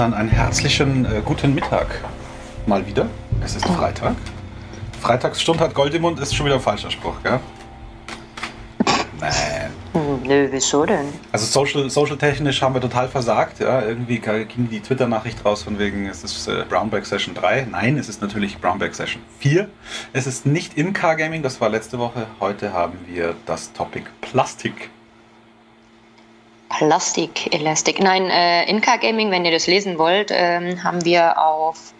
Dann einen herzlichen äh, guten Mittag mal wieder. Es ist Freitag. Freitagsstunde hat Gold im Mund ist schon wieder ein falscher Spruch, gell? Nein. Hm, Nö, wieso denn? Also social, social technisch haben wir total versagt. Ja, irgendwie ging die Twitter-Nachricht raus von wegen, es ist äh, Brownback Session 3. Nein, es ist natürlich Brownback Session 4. Es ist nicht In-Car Gaming, das war letzte Woche. Heute haben wir das Topic Plastik. Plastik, Elastic. Nein, äh, Inka Gaming, wenn ihr das lesen wollt, ähm, haben wir auf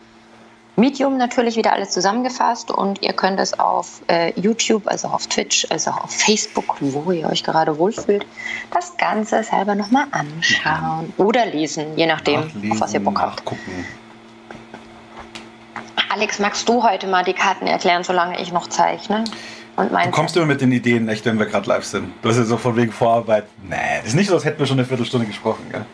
Medium natürlich wieder alles zusammengefasst und ihr könnt es auf äh, YouTube, also auf Twitch, also auf Facebook, wo ihr euch gerade wohlfühlt, das Ganze selber nochmal anschauen oder lesen, je nachdem, Nachlesen, auf was ihr Bock habt. Alex, magst du heute mal die Karten erklären, solange ich noch zeichne? Und Du mein kommst immer mit den Ideen, echt, wenn wir gerade live sind. Du hast ja so von wegen Vorarbeit. Nee, ist nicht so, als hätten wir schon eine Viertelstunde gesprochen, gell?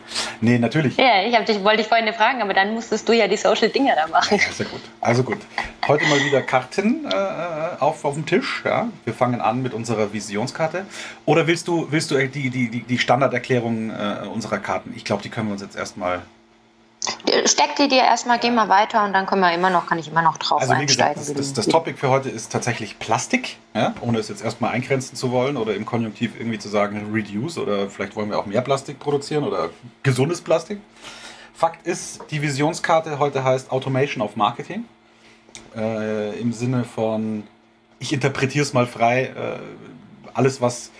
Nee, natürlich. Ja, ich dich, wollte dich vorhin fragen, aber dann musstest du ja die Social Dinger da machen. Ja, sehr gut. Also gut. Heute mal wieder Karten äh, auf, auf dem Tisch. Ja? Wir fangen an mit unserer Visionskarte. Oder willst du, willst du die, die, die, die Standarderklärung äh, unserer Karten? Ich glaube, die können wir uns jetzt erstmal. Steck die dir erstmal, geh mal weiter und dann können wir immer noch, kann ich immer noch drauf Also wie gesagt, einsteigen. das, das, das wie- Topic für heute ist tatsächlich Plastik, ja? ohne es jetzt erstmal eingrenzen zu wollen oder im Konjunktiv irgendwie zu sagen Reduce oder vielleicht wollen wir auch mehr Plastik produzieren oder gesundes Plastik. Fakt ist, die Visionskarte heute heißt Automation of Marketing. Äh, Im Sinne von, ich interpretiere es mal frei, äh, alles was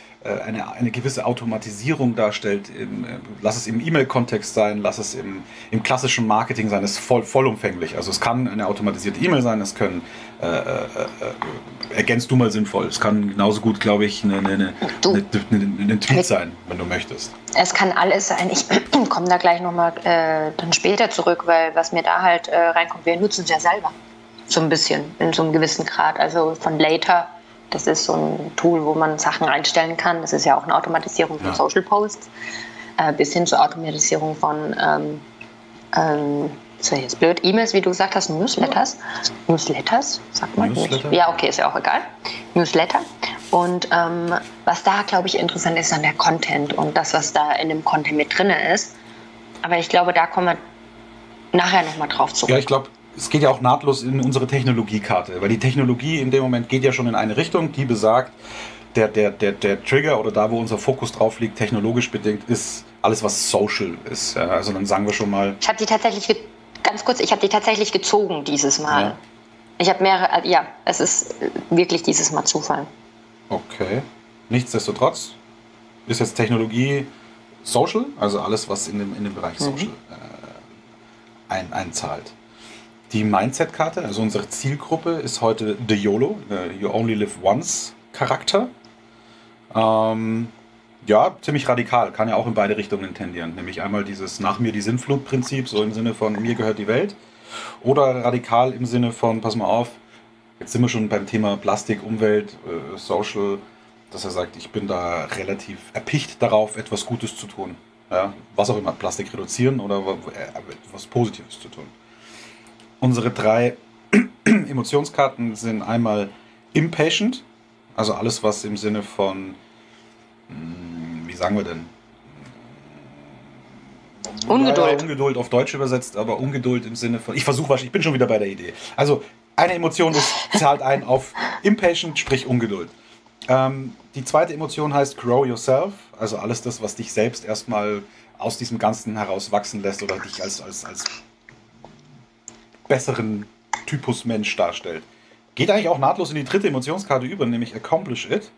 eine, eine gewisse Automatisierung darstellt, im, äh, lass es im E-Mail-Kontext sein, lass es im, im klassischen Marketing sein, ist voll, vollumfänglich. Also es kann eine automatisierte E-Mail sein, es können, äh, äh, äh, ergänzt du mal sinnvoll, es kann genauso gut, glaube ich, eine, eine, eine, eine, Tweet sein, wenn du möchtest. Es kann alles sein. Ich komme da gleich nochmal äh, dann später zurück, weil was mir da halt äh, reinkommt, wir nutzen es ja selber. So ein bisschen, in so einem gewissen Grad. Also von Later, das ist so ein Tool, wo man Sachen einstellen kann. Das ist ja auch eine Automatisierung von Ja. Social Posts. Äh, bis hin zur Automatisierung von, ähm, ähm, wäre jetzt blöd, E-Mails, wie du gesagt hast, Newsletters. Newsletters, sagt man Newsletter? Ja, okay, ist ja auch egal. Newsletter. Und ähm, was da, glaube ich, interessant ist, dann der Content und das, was da in dem Content mit drin ist. Aber ich glaube, da kommen wir nachher nochmal drauf zurück. Ja, ich glaube, es geht ja auch nahtlos in unsere Technologiekarte, weil die Technologie in dem Moment geht ja schon in eine Richtung, die besagt, der, der, der, der Trigger oder da, wo unser Fokus drauf liegt, technologisch bedingt, ist alles, was social ist. Ja, also dann sagen wir schon mal, Ich habe die tatsächlich, ganz kurz, ich habe die tatsächlich gezogen dieses Mal. Ja. Ich habe mehrere, äh, ja, es ist wirklich dieses Mal Zufall. okay, nichtsdestotrotz ist jetzt Technologie social, also alles, was in dem, in dem Bereich social äh, ein, einzahlt. Die Mindset-Karte, also unsere Zielgruppe, ist heute The YOLO, äh, You Only Live Once Charakter. Ähm, ja, ziemlich radikal, kann ja auch in beide Richtungen tendieren. Nämlich einmal dieses Nach mir die Sinnflut-Prinzip, so im Sinne von mir gehört die Welt. Oder radikal im Sinne von, pass mal auf, jetzt sind wir schon beim Thema Plastik, Umwelt, äh, Social, dass er sagt, ich bin da relativ erpicht darauf, etwas Gutes zu tun. Ja, was auch immer, Plastik reduzieren oder äh, etwas Positives zu tun. Unsere drei Emotionskarten sind einmal impatient, also alles, was im Sinne von, mh, wie sagen wir denn? Ungeduld. Ja, Ungeduld auf Deutsch übersetzt, aber Ungeduld im Sinne von, ich versuche was, ich bin schon wieder bei der Idee. Also eine Emotion ist, zahlt ein auf impatient, sprich Ungeduld. Ähm, die zweite Emotion heißt grow yourself, also alles das, was dich selbst erstmal aus diesem Ganzen heraus wachsen lässt oder dich als, als, als besseren Typus Mensch darstellt. Geht eigentlich auch nahtlos in die dritte Emotionskarte über, nämlich accomplish it.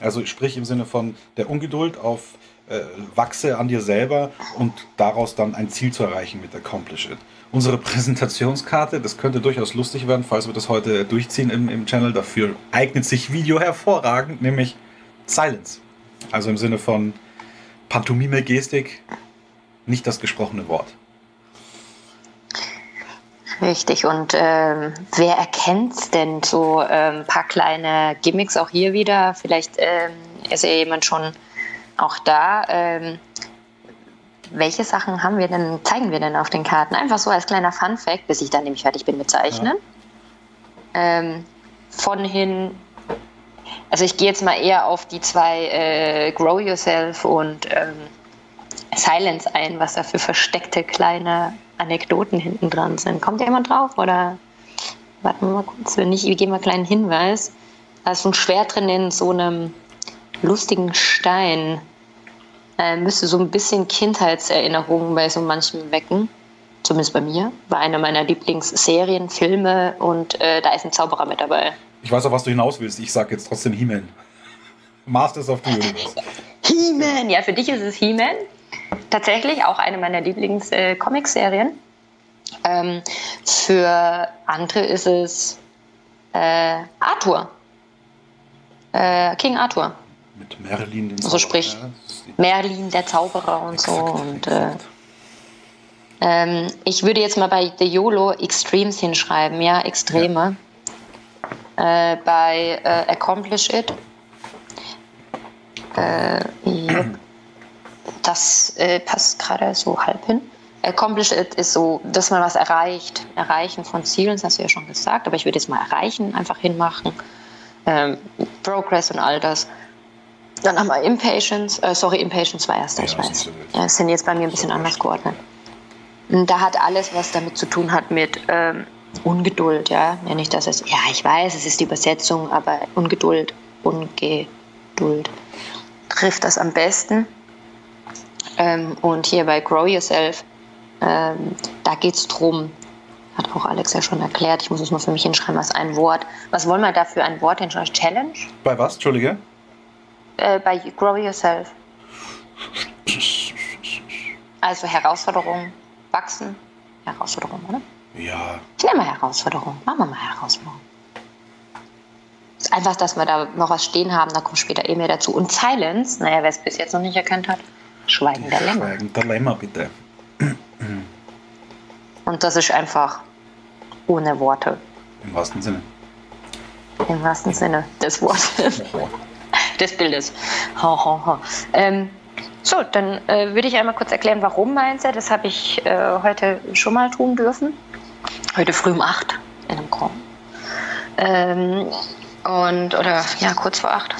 Also sprich im Sinne von der Ungeduld auf äh, wachse an dir selber und daraus dann ein Ziel zu erreichen mit accomplish it. Unsere Präsentationskarte, das könnte durchaus lustig werden, falls wir das heute durchziehen im, im Channel. Dafür eignet sich Video hervorragend, nämlich Silence. Also im Sinne von Pantomime, Gestik, nicht das gesprochene Wort. Richtig, und ähm, wer erkennt denn so ähm, ein paar kleine Gimmicks auch hier wieder? Vielleicht ähm, ist ja jemand schon auch da. Ähm, welche Sachen haben wir denn, zeigen wir denn auf den Karten? Einfach so als kleiner Fun-Fact, bis ich dann nämlich fertig bin mit Zeichnen. Ähm, von hin, also ich gehe jetzt mal eher auf die zwei äh, Grow Yourself und ähm, Silence ein, was da für versteckte kleine Anekdoten hinten dran sind. Kommt jemand drauf oder warten wir mal kurz, wenn nicht, wir geben mal einen kleinen Hinweis. Da ist so ein Schwert drin in so einem lustigen Stein. Äh, müsste so ein bisschen Kindheitserinnerungen bei so manchem wecken. Zumindest bei mir. War einer meiner Lieblingsserien, Filme und äh, da ist ein Zauberer mit dabei. Ich weiß auch, was du hinaus willst. Ich sag jetzt trotzdem He-Man. Masters of the Universe. He-Man! Ja, für dich ist es He-Man. Tatsächlich auch eine meiner Lieblings-Comic-Serien. Äh, ähm, für andere ist es äh, Arthur. Äh, King Arthur. Mit Merlin, den Zauberer. Also sprich, Merlin, der Zauberer und exakt, so. Und, äh, ähm, ich würde jetzt mal bei The YOLO Extremes hinschreiben, ja, Extreme. Ja. Äh, bei Accomplish It. Äh. Das äh, passt gerade so halb hin. Accomplish It ist so, dass man was erreicht. Erreichen von Zielen, das hast du ja schon gesagt, aber ich würde jetzt mal erreichen einfach hinmachen. Ähm, Progress und all das. Dann haben wir Impatience, äh, sorry, Impatience war erster, ja, ich weiß. Das sind jetzt bei mir ein bisschen anders geordnet. Und da hat alles, was damit zu tun hat mit ähm, Ungeduld, ja. Nenne ich das jetzt. Ja, ich weiß, es ist die Übersetzung, aber Ungeduld, Ungeduld trifft das am besten. Ähm, und hier bei Grow Yourself, ähm, da geht es darum, hat auch Alex ja schon erklärt, ich muss es nur für mich hinschreiben, was ein Wort. Was wollen wir da für ein Wort hinschreiben? Challenge? Bei was, Entschuldige? Äh, bei Grow Yourself. Also Herausforderung, wachsen, Herausforderung, oder? Ja. Ich nenne mal Herausforderung. Machen wir mal Herausforderung. Einfach, dass wir da noch was stehen haben, da kommt später eh mehr dazu. Und Silence, naja, wer es bis jetzt noch nicht erkannt hat, Schweigen der Lämmer. Schweigen der Lämmer, bitte. Und das ist einfach ohne Worte. Im wahrsten Sinne. Im wahrsten Sinne des Wortes. des Bildes. Ha, ha, ha. Ähm, so, dann äh, würde ich einmal kurz erklären, warum Mindset. Das habe ich äh, heute schon mal tun dürfen. Heute früh um 8 in einem Call. Ähm, und, oder ja, kurz vor 8.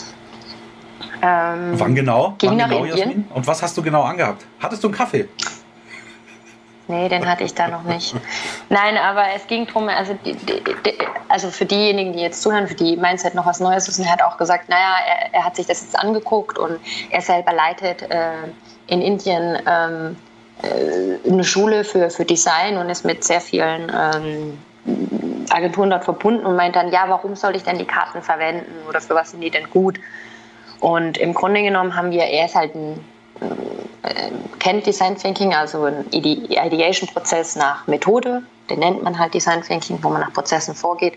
Ähm, Wann genau? Ging Wann nach genau, Indien. Jasmin? Und was hast du genau angehabt? Hattest du einen Kaffee? Nee, den hatte ich da noch nicht. Nein, aber es ging darum, also, die, die, die, also für diejenigen, die jetzt zuhören, für die Mindset noch was Neues ist, und er hat auch gesagt, naja, er, er hat sich das jetzt angeguckt und er selber leitet äh, in Indien ähm, äh, eine Schule für, für Design und ist mit sehr vielen ähm, Agenturen dort verbunden und meint dann, ja, warum soll ich denn die Karten verwenden oder für was sind die denn gut? Und im Grunde genommen haben wir, er ist halt ein äh, kennt Design Thinking, also ein Ideation-Prozess nach Methode. Den nennt man halt Design Thinking, wo man nach Prozessen vorgeht.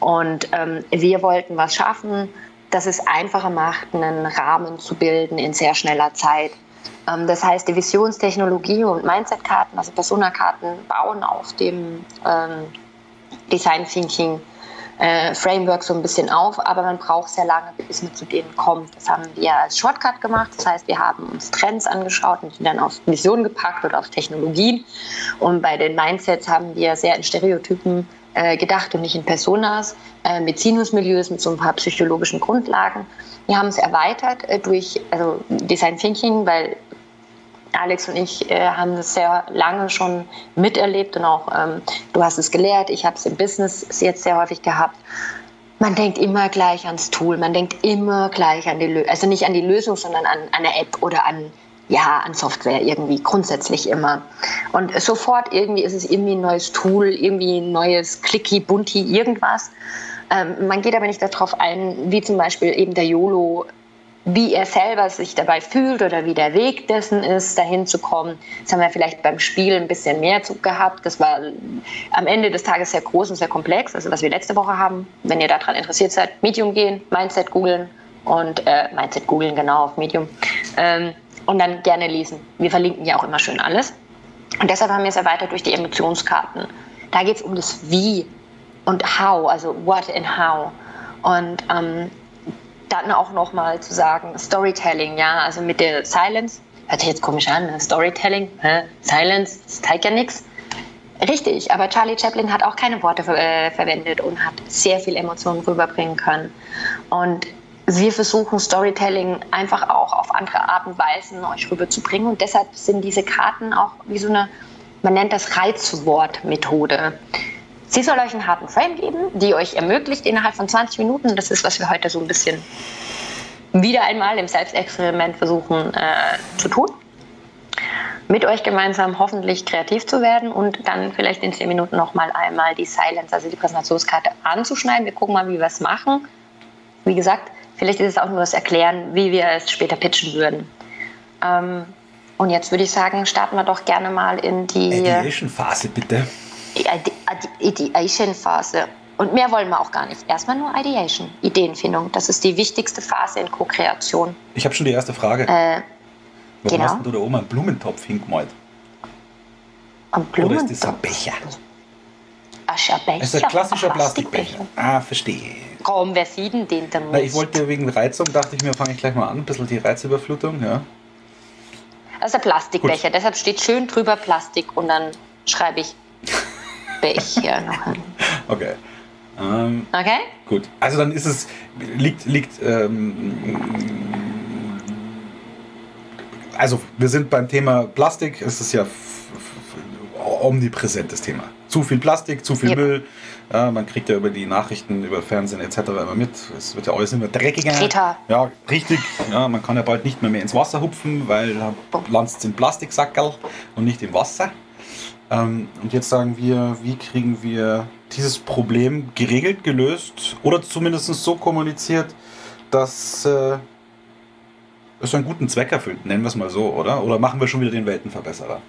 Und ähm, wir wollten was schaffen, das es einfacher macht, einen Rahmen zu bilden in sehr schneller Zeit. Ähm, das heißt, die Visionstechnologie und Mindset-Karten, also Persona-Karten, bauen auf dem ähm, Design Thinking äh, Framework so ein bisschen auf, aber man braucht sehr lange, bis man zu denen kommt. Das haben wir als Shortcut gemacht. Das heißt, wir haben uns Trends angeschaut und die dann auf Visionen gepackt oder auf Technologien. Und bei den Mindsets haben wir sehr in Stereotypen äh, gedacht und nicht in Personas, äh, mit Sinusmilieus, mit so ein paar psychologischen Grundlagen. Wir haben es erweitert äh, durch also Design Thinking, weil Alex und ich äh, haben das sehr lange schon miterlebt und auch ähm, du hast es gelehrt, ich habe es im Business jetzt sehr häufig gehabt. Man denkt immer gleich ans Tool, man denkt immer gleich an die Lösung, also nicht an die Lösung, sondern an, eine App oder an ja, an Software irgendwie, grundsätzlich immer. Und sofort irgendwie ist es irgendwie ein neues Tool, irgendwie ein neues Clicky, Bunti, irgendwas. Ähm, man geht aber nicht darauf ein, wie zum Beispiel eben der YOLO wie er selber sich dabei fühlt oder wie der Weg dessen ist, dahin zu kommen. Das haben wir vielleicht beim Spiel ein bisschen mehr gehabt. Das war am Ende des Tages sehr groß und sehr komplex. Also was wir letzte Woche haben, wenn ihr daran interessiert seid, Medium gehen, Mindset googeln und äh, Mindset googeln genau auf Medium ähm, und dann gerne lesen. Wir verlinken ja auch immer schön alles. Und deshalb haben wir es erweitert durch die Emotionskarten. Da geht es um das Wie und How, also What and How. Und ähm, dann auch nochmal zu sagen, Storytelling, ja, also mit der Silence, hört sich jetzt komisch an, ne? Storytelling, hä? Silence, das zeigt ja nichts. Richtig, aber Charlie Chaplin hat auch keine Worte äh, verwendet und hat sehr viel Emotionen rüberbringen können. Und wir versuchen Storytelling einfach auch auf andere Art und Weisen euch rüberzubringen. Und deshalb sind diese Karten auch wie so eine man nennt das Reizwortmethode. Sie soll euch einen harten Frame geben, die euch ermöglicht, innerhalb von 20 Minuten, das ist, was wir heute so ein bisschen wieder einmal im Selbstexperiment versuchen äh, zu tun, mit euch gemeinsam hoffentlich kreativ zu werden und dann vielleicht in 10 Minuten nochmal einmal die Silence, also die Präsentationskarte anzuschneiden. Wir gucken mal, wie wir es machen. Wie gesagt, vielleicht ist es auch nur das Erklären, wie wir es später pitchen würden. Ähm, und jetzt würde ich sagen, starten wir doch gerne mal in die Ideation-Phase, bitte. Ideation-Phase. Und mehr wollen wir auch gar nicht. Erstmal nur Ideation, Ideenfindung. Das ist die wichtigste Phase in Co-Kreation. Ich habe schon die erste Frage. Äh, Warum genau. hast du da oben einen Blumentopf hingemalt? am Oder Blumen. ist das ein Becher? Ascherbecher. Das ist ein klassischer Plastikbecher. Ah, verstehe. Komm, wer sieht denn den denn Na, ich wollte wegen Reizung, dachte ich mir, fange ich gleich mal an. Ein bisschen die Reizüberflutung, ja. Das ist ein Plastikbecher, deshalb steht schön drüber Plastik und dann schreibe ich Becher noch hin. Okay. Ähm, Okay? gut. Also dann ist es, liegt, liegt, ähm, also wir sind beim Thema Plastik, es ist ja omnipräsentes Thema. Zu viel Plastik, zu viel Yep. Müll. Ja, man kriegt ja über die Nachrichten, über Fernsehen etc. immer mit. Es wird ja alles immer dreckiger. Greta. Ja, richtig. Ja, man kann ja bald nicht mehr, mehr ins Wasser hupfen, weil da landet in Plastiksackerl und nicht im Wasser. Ähm, und jetzt sagen wir, wie kriegen wir dieses Problem geregelt, gelöst oder zumindest so kommuniziert, dass äh, es einen guten Zweck erfüllt, nennen wir es mal so, oder? Oder machen wir schon wieder den Weltenverbesserer?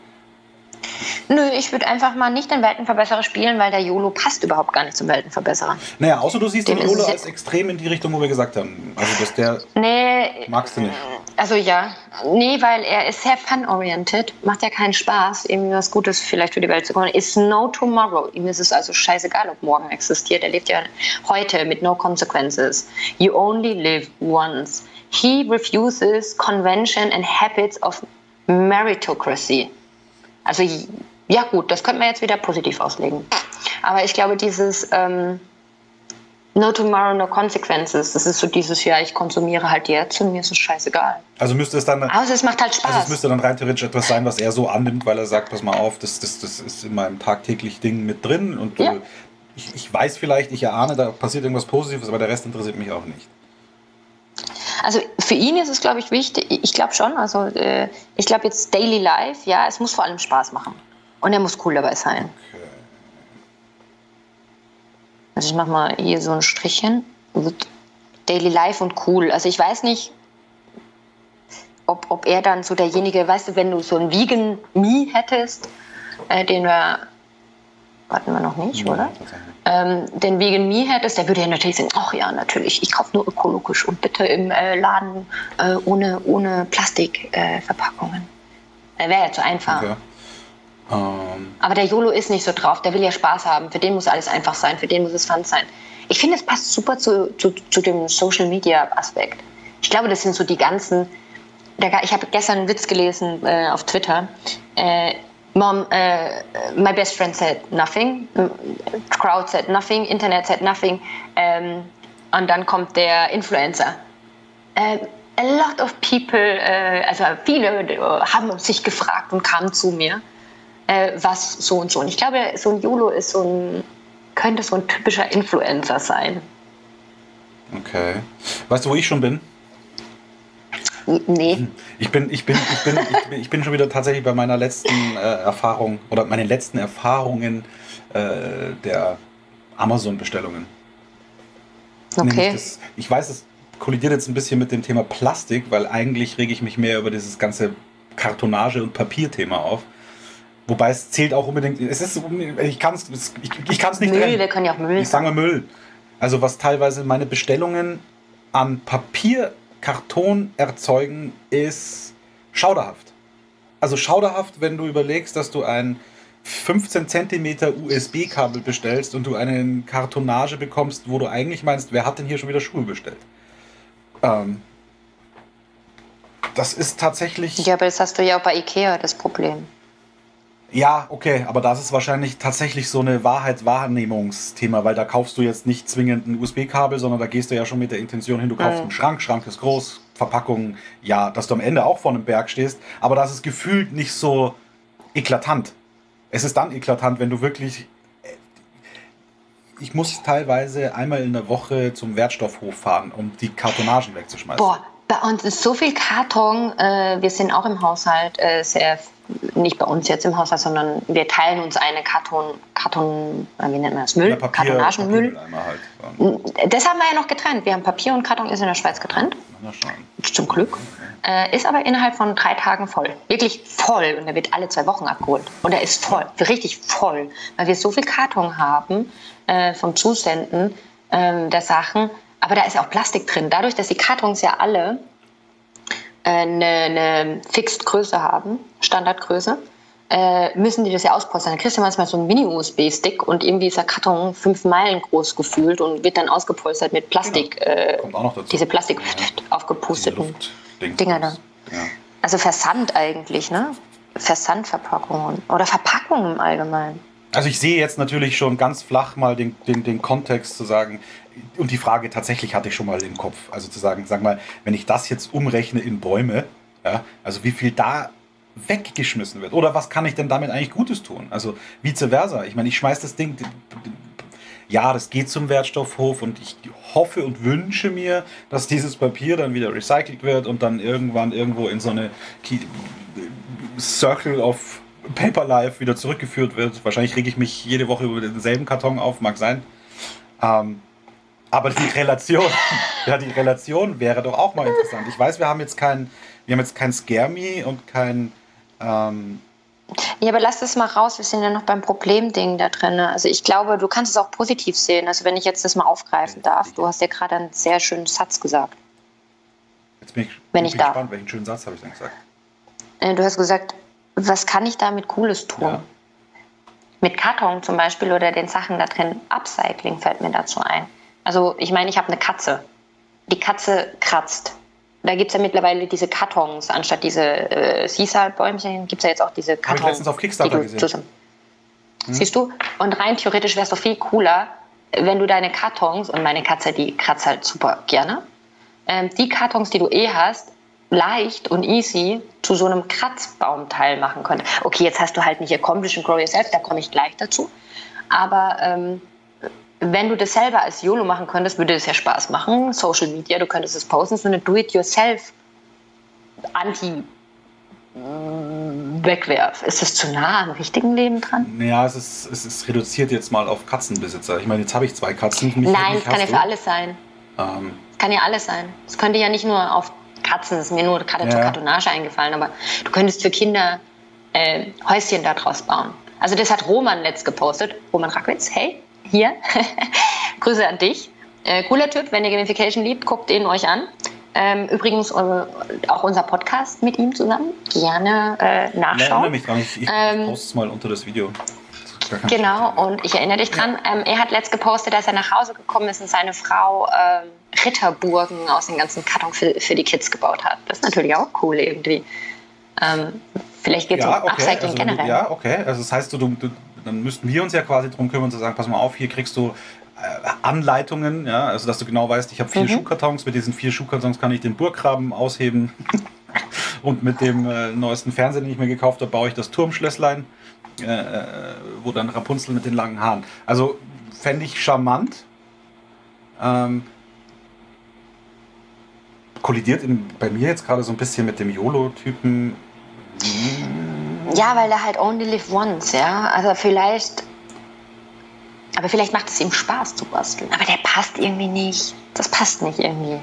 Nö, ich würde einfach mal nicht den Weltenverbesserer spielen, weil der YOLO passt überhaupt gar nicht zum Weltenverbesserer. Naja, außer du siehst den Dem ist Jolo es ja- als extrem in die Richtung, wo wir gesagt haben. Also, dass der Nee, magst du nicht. also ja. Nee, weil er ist sehr fun-oriented, macht ja keinen Spaß, irgendwie was Gutes vielleicht für die Welt zu kommen. Is no tomorrow. Ihm ist es also scheißegal, ob morgen existiert. Er lebt ja heute mit no consequences. You only live once. He refuses convention and habits of meritocracy. Also ja gut, das könnte man jetzt wieder positiv auslegen. Aber ich glaube, dieses ähm, No tomorrow, no consequences, das ist so dieses, ja, ich konsumiere halt jetzt und mir ist es scheißegal. Also müsste es dann. Aber es macht halt Spaß. Also es müsste dann rein theoretisch etwas sein, was er so annimmt, weil er sagt, pass mal auf, das, das, das ist in meinem tagtäglichen Ding mit drin und Ja. du, ich, ich weiß vielleicht, ich erahne, da passiert irgendwas Positives, aber der Rest interessiert mich auch nicht. Also für ihn ist es, glaube ich, wichtig, ich glaube schon, also äh, ich glaube jetzt Daily Life, ja, es muss vor allem Spaß machen. Und er muss cool dabei sein. Okay. Also ich mache mal hier so ein Strichchen. Daily Life und cool. Also ich weiß nicht, ob, ob er dann so derjenige, weißt du, wenn du so einen Vegan Me hättest, äh, den wir, warten wir noch nicht, oder? tatsächlich. ähm, den Vegan Me hättest, der würde ja natürlich sagen, ach ja, natürlich, ich kaufe nur ökologisch und bitte im äh, Laden äh, ohne, ohne Plastikverpackungen. Äh, äh, Wäre ja zu einfach. Okay. Ähm, Aber der YOLO ist nicht so drauf, der will ja Spaß haben. Für den muss alles einfach sein, für den muss es fun sein. Ich finde, es passt super zu, zu, zu dem Social Media Aspekt. Ich glaube, das sind so die ganzen. Der, ich habe gestern einen Witz gelesen äh, auf Twitter. Äh, Mom, äh, my best friend said nothing. Crowd said nothing. Internet said nothing. Ähm, und dann kommt der Influencer. Äh, a lot of people, äh, also viele äh, haben sich gefragt und kamen zu mir äh, was so und so. Und ich glaube, so ein YOLO ist so ein, könnte so ein typischer Influencer sein. okay. Weißt du, wo ich schon bin? Nee. Ich bin, ich bin, ich bin, ich bin, ich bin schon wieder tatsächlich bei meiner letzten äh, Erfahrung oder meinen letzten Erfahrungen äh, der Amazon-Bestellungen. Okay. Das, ich weiß, es kollidiert jetzt ein bisschen mit dem Thema Plastik, weil eigentlich rege ich mich mehr über dieses ganze Kartonage- und Papierthema auf. Wobei es zählt auch unbedingt, es ist, ich kann es ich, ich kann's nicht Müll, trennen. wir können ja auch Müll Ich sage mal Müll. Also was teilweise meine Bestellungen an Papierkarton erzeugen, ist schauderhaft. Also schauderhaft, wenn du überlegst, dass du ein 15 cm USB-Kabel bestellst und du eine Kartonage bekommst, wo du eigentlich meinst, wer hat denn hier schon wieder Schuhe bestellt? Ähm, das ist tatsächlich... Ja, aber das hast du ja auch bei Ikea, das Problem. Ja, okay, aber das ist wahrscheinlich tatsächlich so eine Wahrheitswahrnehmungsthema, weil da kaufst du jetzt nicht zwingend ein USB-Kabel, sondern da gehst du ja schon mit der Intention hin, du kaufst Mhm. einen Schrank, Schrank ist groß, Verpackung, ja, dass du am Ende auch vor einem Berg stehst, aber das ist gefühlt nicht so eklatant. Es ist dann eklatant, wenn du wirklich. äh, Ich muss teilweise einmal in der Woche zum Wertstoffhof fahren, um die Kartonagen wegzuschmeißen. Boah, bei uns ist so viel Karton. Äh, wir sind auch im Haushalt äh, sehr, nicht bei uns jetzt im Haushalt, sondern wir teilen uns eine Karton, Karton, äh, wie nennt man das, Müll, Papier, Kartonagenmüll. Halt. Das haben wir ja noch getrennt. Wir haben Papier und Karton ist in der Schweiz getrennt. Zum Glück. Äh, ist aber innerhalb von drei Tagen voll. Wirklich voll. Und der wird alle zwei Wochen abgeholt. Und er ist voll. Richtig voll. Weil wir so viel Karton haben äh, vom Zusenden ähm, der Sachen. Aber da ist ja auch Plastik drin. Dadurch, dass die Kartons ja alle äh, eine, eine Fixed Größe haben, Standardgröße, äh, müssen die das ja auspolstern. Dann kriegst du manchmal so einen Mini-USB-Stick und irgendwie ist der Karton fünf Meilen groß gefühlt und wird dann ausgepolstert mit Plastik. Äh, Kommt auch noch dazu. diese Plastik Ja. aufgepusteten. Luftdings. Dinger da. Ja. Also Versand eigentlich, ne? Versandverpackungen oder Verpackungen im Allgemeinen. Also ich sehe jetzt natürlich schon ganz flach mal den, den, den Kontext zu sagen, und die Frage tatsächlich hatte ich schon mal im Kopf. Also zu sagen, sag mal, wenn ich das jetzt umrechne in Bäume, ja, also wie viel da weggeschmissen wird. Oder was kann ich denn damit eigentlich Gutes tun? Also vice versa. Ich meine, ich schmeiß das Ding. Ja, das geht zum Wertstoffhof und ich hoffe und wünsche mir, dass dieses Papier dann wieder recycelt wird und dann irgendwann irgendwo in so eine Circle of Paper Life wieder zurückgeführt wird. Wahrscheinlich rege ich mich jede Woche über denselben Karton auf, mag sein. Ähm, aber die Relation, ja, die Relation wäre doch auch mal interessant. Ich weiß, wir haben jetzt kein, wir haben jetzt kein Me und kein, ähm, Ja, aber lass das mal raus. Wir sind ja noch beim Problemding da drin. Also ich glaube, du kannst es auch positiv sehen. Also wenn ich jetzt das mal aufgreifen darf. Du hast ja gerade einen sehr schönen Satz gesagt. jetzt bin ich, Wenn bin ich darf. gespannt, welchen schönen Satz habe ich denn gesagt. Äh, Du hast gesagt, was kann ich damit Cooles tun? Ja. Mit Karton zum Beispiel oder den Sachen da drin. Upcycling fällt mir dazu ein. Also ich meine, ich habe eine Katze. Die Katze kratzt. Da gibt es ja mittlerweile diese Kartons, anstatt diese äh, Sisal-Bäumchen, gibt es ja jetzt auch diese Habe ich Kartons. letztens auf Kickstarter gesehen. zusammen- Siehst du? Und rein theoretisch wäre es doch viel cooler, wenn du deine Kartons, und meine Katze, die kratzt halt super gerne, ähm, die Kartons, die du eh hast, leicht und easy zu so einem Kratzbaumteil machen könntest. Okay, jetzt hast du halt nicht Accomplish and Grow Yourself, da komme ich gleich dazu. Aber ähm, wenn du das selber als YOLO machen könntest, würde das ja Spaß machen. Social Media, du könntest es posten, so eine Do-it-yourself anti Wegwerf. Ist das zu nah am richtigen Leben dran? Ja, es ist, es ist reduziert jetzt mal auf Katzenbesitzer. Ich meine, jetzt habe ich zwei Katzen. Mich, Nein, es kann ja für alles sein. Ähm, Es kann ja alles sein. Es könnte ja nicht nur auf Katzen, das ist mir nur gerade zur Ja. Kartonage eingefallen, aber du könntest für Kinder äh, Häuschen daraus bauen. Also das hat Roman letzt gepostet. Roman Rackwitz, hey, hier. Grüße an dich. Äh, cooler Typ, wenn ihr Gamification liebt, guckt ihn euch an. Ähm, übrigens äh, auch unser Podcast mit ihm zusammen. Gerne äh, nachschauen. mich dran. Ich, ich Ähm, poste es mal unter das Video. Das Genau, Stress. und ich erinnere dich dran, ähm, er hat letzt gepostet, dass er nach Hause gekommen ist und seine Frau ähm, Ritterburgen aus den ganzen Karton für, für die Kids gebaut hat. Das ist natürlich auch cool irgendwie. Ähm, vielleicht geht es Ja, um okay. Upcycling Also, generell. ja, okay. Also das heißt, du, du, dann müssten wir uns ja quasi darum kümmern, zu sagen, pass mal auf, hier kriegst du äh, Anleitungen, ja, also dass du genau weißt, ich habe vier Mhm. Schuhkartons, mit diesen vier Schuhkartons kann ich den Burggraben ausheben und mit dem äh, neuesten Fernseher, den ich mir gekauft habe, baue ich das Turmschlösslein, äh, äh, wo dann Rapunzel mit den langen Haaren. Also fände ich charmant. Ähm, kollidiert in, bei mir jetzt gerade so ein bisschen mit dem YOLO-Typen. Ja, weil er halt only live once, ja. Also vielleicht. Aber vielleicht macht es ihm Spaß zu basteln. Aber der passt irgendwie nicht. Das passt nicht irgendwie.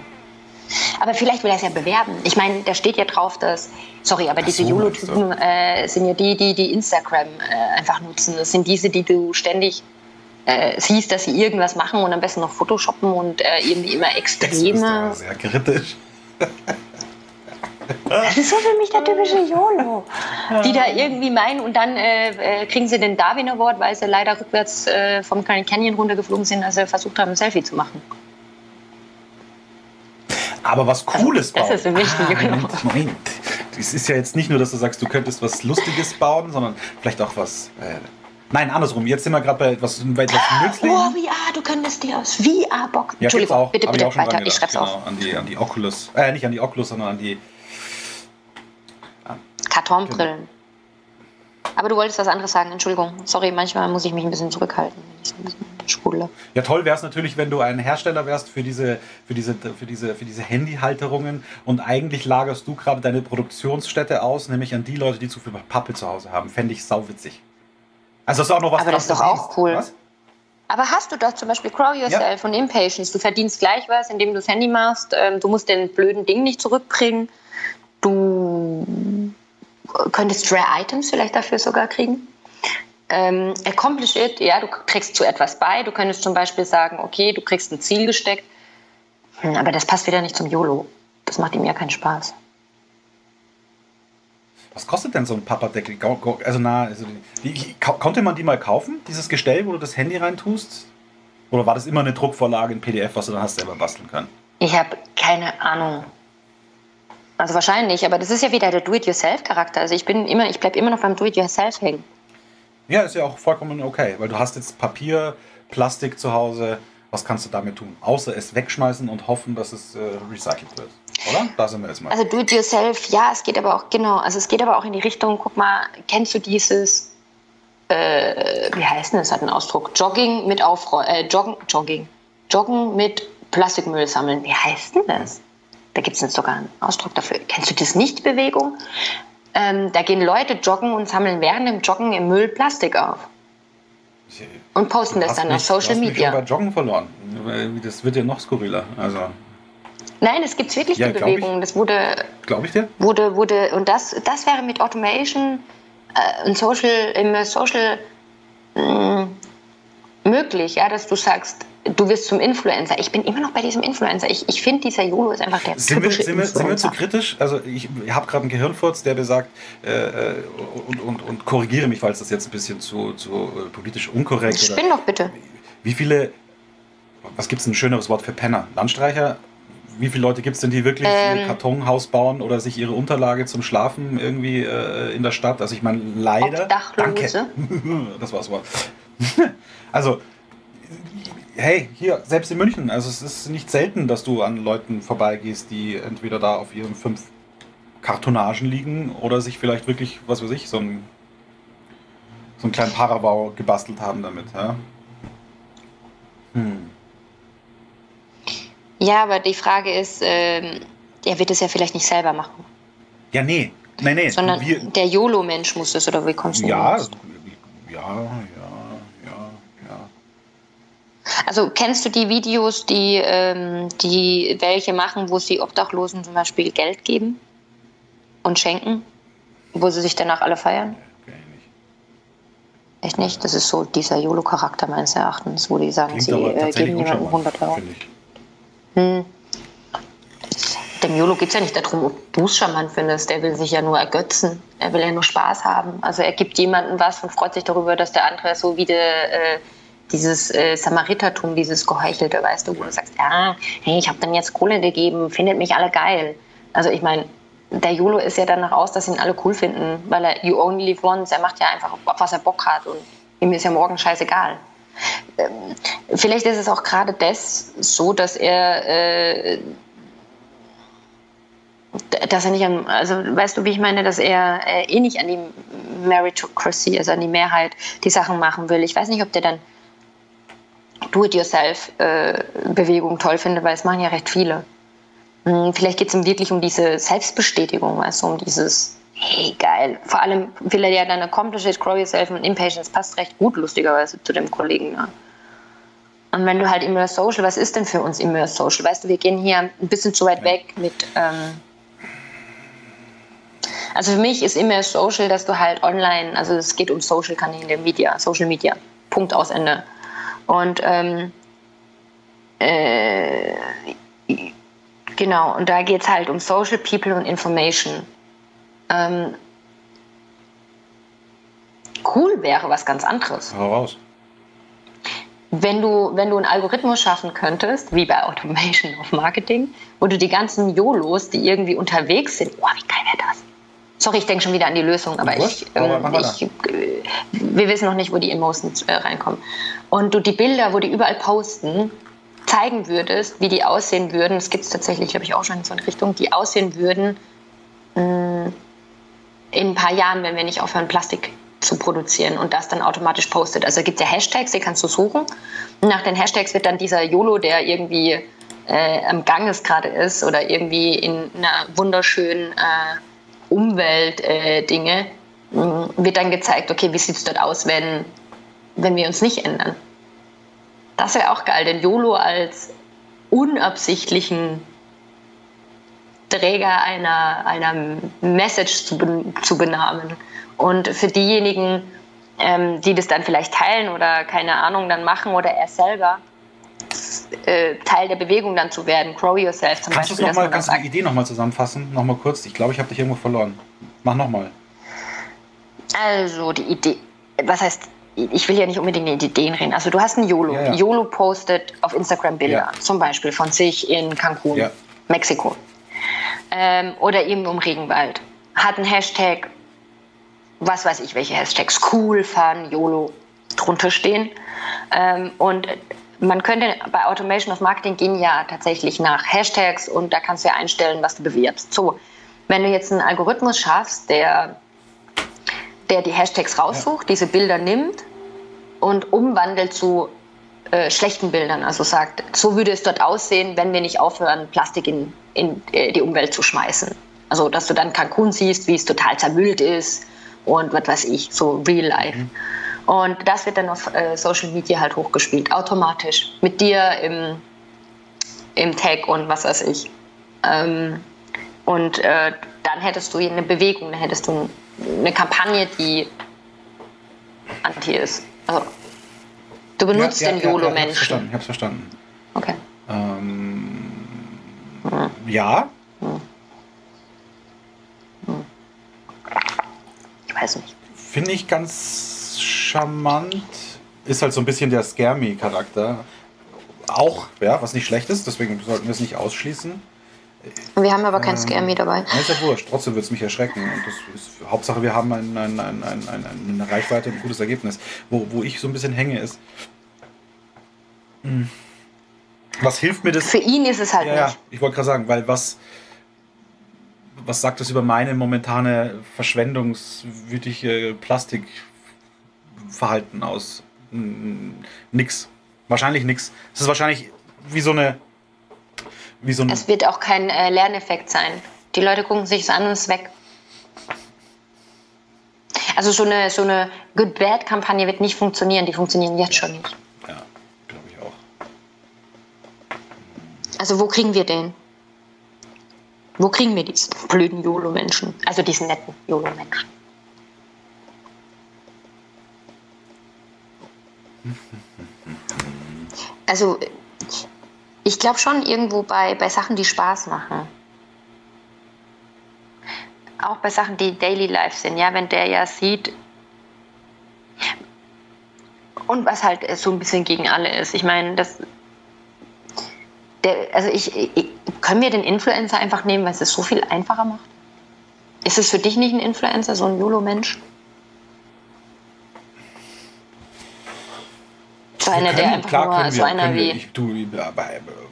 Aber vielleicht will er es ja bewerben. Ich meine, da steht ja drauf, dass. Sorry, aber Ach diese so, YOLO-Typen äh, sind ja die, die, die Instagram äh, einfach nutzen. Das sind diese, die du ständig äh, siehst, dass sie irgendwas machen und am besten noch Photoshoppen und äh, irgendwie immer extreme. aber sehr kritisch. Das ist so für mich der typische YOLO. Die da irgendwie meinen und dann äh, äh, kriegen sie den Darwin Award, weil sie leider rückwärts äh, vom Grand Canyon runtergeflogen sind, als sie versucht haben, ein Selfie zu machen. Aber was Cooles das bauen. ist für mich ein YOLO. Moment, Moment. Es ist ja jetzt nicht nur, dass du sagst, du könntest was Lustiges bauen, sondern vielleicht auch was. Äh, nein, andersrum. Jetzt sind wir gerade bei etwas, bei etwas Nützlichem. Oh, VR, du könntest dir aus VR-Box. Ja, Entschuldigung, auch. bitte, ich bitte, dran weiter. Ich schreib's genau, auf. An die, an die Oculus. Äh, nicht an die Oculus, sondern an die. Kartonbrillen. Aber du wolltest was anderes sagen, Entschuldigung. Sorry, manchmal muss ich mich ein bisschen zurückhalten, wenn ich so ein bisschen sprudle. Ja, toll wäre es natürlich, wenn du ein Hersteller wärst für diese, für diese, für diese, für diese Handyhalterungen und eigentlich lagerst du gerade deine Produktionsstätte aus, nämlich an die Leute, die zu viel Pappe zu Hause haben. Fände ich sauwitzig. Also das ist auch noch was Aber das ist doch auch cool. Was? Aber hast du doch zum Beispiel Crow Yourself ja. und Impatience. Du verdienst gleich was, indem du das Handy machst. Ähm, du musst den blöden Ding nicht zurückbringen. Du könntest Rare Items vielleicht dafür sogar kriegen. Ähm, accomplish it, ja, du trägst zu etwas bei. Du könntest zum Beispiel sagen, okay, du kriegst ein Ziel gesteckt. Hm, aber das passt wieder nicht zum YOLO. Das macht ihm ja keinen Spaß. Was kostet denn so ein Papadeckel? Also, na, also die, konnte man die mal kaufen, dieses Gestell, wo du das Handy reintust? Oder war das immer eine Druckvorlage in PDF, was du dann hast selber basteln können? Ich habe keine Ahnung. Also wahrscheinlich, aber das ist ja wieder der Do-it-yourself-Charakter. Also ich bin immer, ich bleibe immer noch beim Do-it-yourself hängen. Ja, ist ja auch vollkommen okay, weil du hast jetzt Papier, Plastik zu Hause. Was kannst du damit tun? Außer es wegschmeißen und hoffen, dass es äh, recycelt wird. Oder? Da sind wir jetzt mal. Also do it yourself, ja, es geht aber auch, genau, also es geht aber auch in die Richtung, guck mal, kennst du dieses, äh, wie heißt denn das, hat einen Ausdruck, Jogging mit Aufräumen, äh, Joggen, Jogging, Joggen mit Plastikmüll sammeln, wie heißt denn das? Da gibt es sogar einen Ausdruck dafür. Kennst du das nicht, Bewegung? Ähm, da gehen Leute joggen und sammeln während dem Joggen im Müll Plastik auf. Und posten das dann mich, auf Social du hast Media. Mich schon bei Joggen verloren. Das wird ja noch skurriler. Also. Nein, es gibt wirklich ja, die Bewegung. Das wurde. Glaube ich dir? Wurde, wurde, und das, das wäre mit Automation äh, und Social, im Social mh, mm, möglich, ja, dass du sagst, du wirst zum Influencer. Ich bin immer noch bei diesem Influencer. Ich, ich finde, dieser YOLO ist einfach der sind wir, sind, wir, sind wir zu kritisch? Also ich, ich habe gerade einen Gehirnfurz, der besagt, äh, äh, und, und, und korrigiere mich, falls das jetzt ein bisschen zu, zu äh, politisch unkorrekt ist. Spinn doch bitte. Wie viele, was gibt es ein schöneres Wort für Penner? Landstreicher? Wie viele Leute gibt es denn, die wirklich ähm, ein Kartonhaus bauen oder sich ihre Unterlage zum Schlafen irgendwie äh, in der Stadt? Also ich meine, leider... Obdachlose. Danke. das war's Wort. also hey, hier, selbst in München, also es ist nicht selten, dass du an Leuten vorbeigehst, die entweder da auf ihren fünf Kartonagen liegen oder sich vielleicht wirklich, was weiß ich, so einen, so einen kleinen Parabau gebastelt haben damit. Ja? Hm. Ja, aber die Frage ist, ähm, er wird es ja vielleicht nicht selber machen. Ja, nee. Nee, nee. Sondern wir, der YOLO-Mensch muss es, oder wie kommst du Ja, ja, ja. Also kennst du die Videos, die, ähm, die welche machen, wo sie Obdachlosen zum Beispiel Geld geben und schenken, wo sie sich danach alle feiern? Echt nicht? Das ist so dieser YOLO-Charakter meines Erachtens, wo die sagen, Klingt sie äh, geben jemandem 100 Euro. Hm. Dem YOLO geht es ja nicht darum, ob du es charmant findest. Der will sich ja nur ergötzen. Er will ja nur Spaß haben. Also er gibt jemandem was und freut sich darüber, dass der andere so wie der äh, dieses äh, Samaritertum, dieses Geheuchelte, weißt du, wo du sagst, ja, hey, ich habe dann jetzt Kohle gegeben, findet mich alle geil. Also ich meine, der YOLO ist ja danach aus, dass ihn alle cool finden, weil er you only live once, er macht ja einfach, was er Bock hat und ihm ist ja morgen scheißegal. Ähm, vielleicht ist es auch gerade das so, dass er äh, dass er nicht an, also weißt du, wie ich meine, dass er äh, eh nicht an die Meritocracy, also an die Mehrheit, die Sachen machen will. Ich weiß nicht, ob der dann Do-it-yourself-Bewegung toll finde, weil es machen ja recht viele. Hm, vielleicht geht es ihm wirklich um diese Selbstbestätigung, also um dieses, hey, geil. Vor allem will er ja dann accomplish it, grow yourself und impatience passt recht gut, lustigerweise, zu dem Kollegen. Ne? Und wenn du halt Immerse Social, was ist denn für uns Immerse Social? Weißt du, wir gehen hier ein bisschen zu weit weg mit. Ähm, also für mich ist Immerse Social, dass du halt online, also es geht um Social-Kanäle, Media, Social Media. Punkt aus Ende. Und ähm, äh, genau, und da geht es halt um Social People und Information. Ähm, cool wäre was ganz anderes. Hau raus. Wenn du, wenn du einen Algorithmus schaffen könntest, wie bei Automation of Marketing, wo du die ganzen YOLOs, die irgendwie unterwegs sind, oh, wie geil wäre das? Sorry, ich denke schon wieder an die Lösung, aber ich, ähm, ich, äh, wir wissen noch nicht, wo die Emotions äh, reinkommen. Und du die Bilder, wo die überall posten, zeigen würdest, wie die aussehen würden, das gibt es tatsächlich, glaube ich, auch schon in so eine Richtung, die aussehen würden mh, mm, in ein paar Jahren, wenn wir nicht aufhören, Plastik zu produzieren und das dann automatisch postet. Also gibt es ja Hashtags, die kannst du suchen. Und nach den Hashtags wird dann dieser YOLO, der irgendwie äh, am Ganges gerade ist oder irgendwie in einer wunderschönen äh, Umwelt äh, Dinge, wird dann gezeigt, okay, wie sieht es dort aus, wenn, wenn wir uns nicht ändern. Das wäre auch geil, den YOLO als unabsichtlichen Träger einer, einer Message zu, zu benamen. Und für diejenigen, ähm, die das dann vielleicht teilen oder keine Ahnung dann machen oder er selber, äh, Teil der Bewegung dann zu werden. Grow yourself zum kannst Beispiel. Noch mal, kannst du die Idee nochmal zusammenfassen? Nochmal kurz. Ich glaube, ich habe dich irgendwo verloren. Mach nochmal. Also die Idee, was heißt, ich will ja nicht unbedingt in Ideen reden. Also du hast ein YOLO. Ja, ja. YOLO postet auf Instagram Bilder, ja. zum Beispiel von sich in Cancun, Mexiko. Ähm, oder irgendwo im Regenwald. Hat einen Hashtag, was weiß ich, welche Hashtags, cool, fun, YOLO drunter stehen. Ähm, und man könnte bei Automation of Marketing gehen ja tatsächlich nach Hashtags und da kannst du ja einstellen, was du bewirbst. So, wenn du jetzt einen Algorithmus schaffst, der, der die Hashtags raussucht, ja. diese Bilder nimmt und umwandelt zu äh, schlechten Bildern, also sagt, so würde es dort aussehen, wenn wir nicht aufhören, Plastik in, in äh, die Umwelt zu schmeißen. Also, dass du dann Cancun siehst, wie es total zermüllt ist und was weiß ich, so real life. Mhm. Und das wird dann auf äh, Social Media halt hochgespielt, automatisch. Mit dir im, im Tag und was weiß ich. Ähm, und äh, dann hättest du eine Bewegung, dann hättest du eine Kampagne, die anti ist. Also, du benutzt ja, ja, den YOLO-Menschen. ich hab's verstanden. Okay. Ähm, hm. Ja. Hm. Hm. Ich weiß nicht. Finde ich ganz charmant. Ist halt so ein bisschen der Scare-Me-Charakter. Auch, ja, was nicht schlecht ist, deswegen sollten wir es nicht ausschließen. Wir haben aber kein ähm, Scare-Me dabei. Nein, ist ja wurscht, trotzdem wird es mich erschrecken. Und das ist, Hauptsache, wir haben ein, ein, ein, eine Reichweite und ein gutes Ergebnis. Wo, wo ich so ein bisschen hänge, ist. Hm, was hilft mir das? Für ihn ist es halt ja, nicht. Ja, ich wollte gerade sagen, weil was, was sagt das über meine momentane verschwendungswütige Plastik, Verhalten aus? Nix. Wahrscheinlich nix. Es ist wahrscheinlich wie so eine. Wie so ein es wird auch kein äh, Lerneffekt sein. Die Leute gucken sich es an und es ist weg. Also so eine, so eine Good-Bad-Kampagne wird nicht funktionieren. Die funktionieren jetzt schon nicht. Ja, glaube ich auch. Also wo kriegen wir den? Wo kriegen wir diese blöden YOLO-Menschen? Also diesen netten YOLO-Menschen? Also ich glaube schon irgendwo bei, bei Sachen, die Spaß machen. Auch bei Sachen, die Daily Life sind, ja, wenn der ja sieht, und was halt so ein bisschen gegen alle ist. Ich meine, das. Der, also ich, ich, können wir den Influencer einfach nehmen, weil es es so viel einfacher macht? Ist es für dich nicht ein Influencer, so ein YOLO-Mensch? So einer, können, der einfach klar, nur, so wir, einer wie. Ich, du,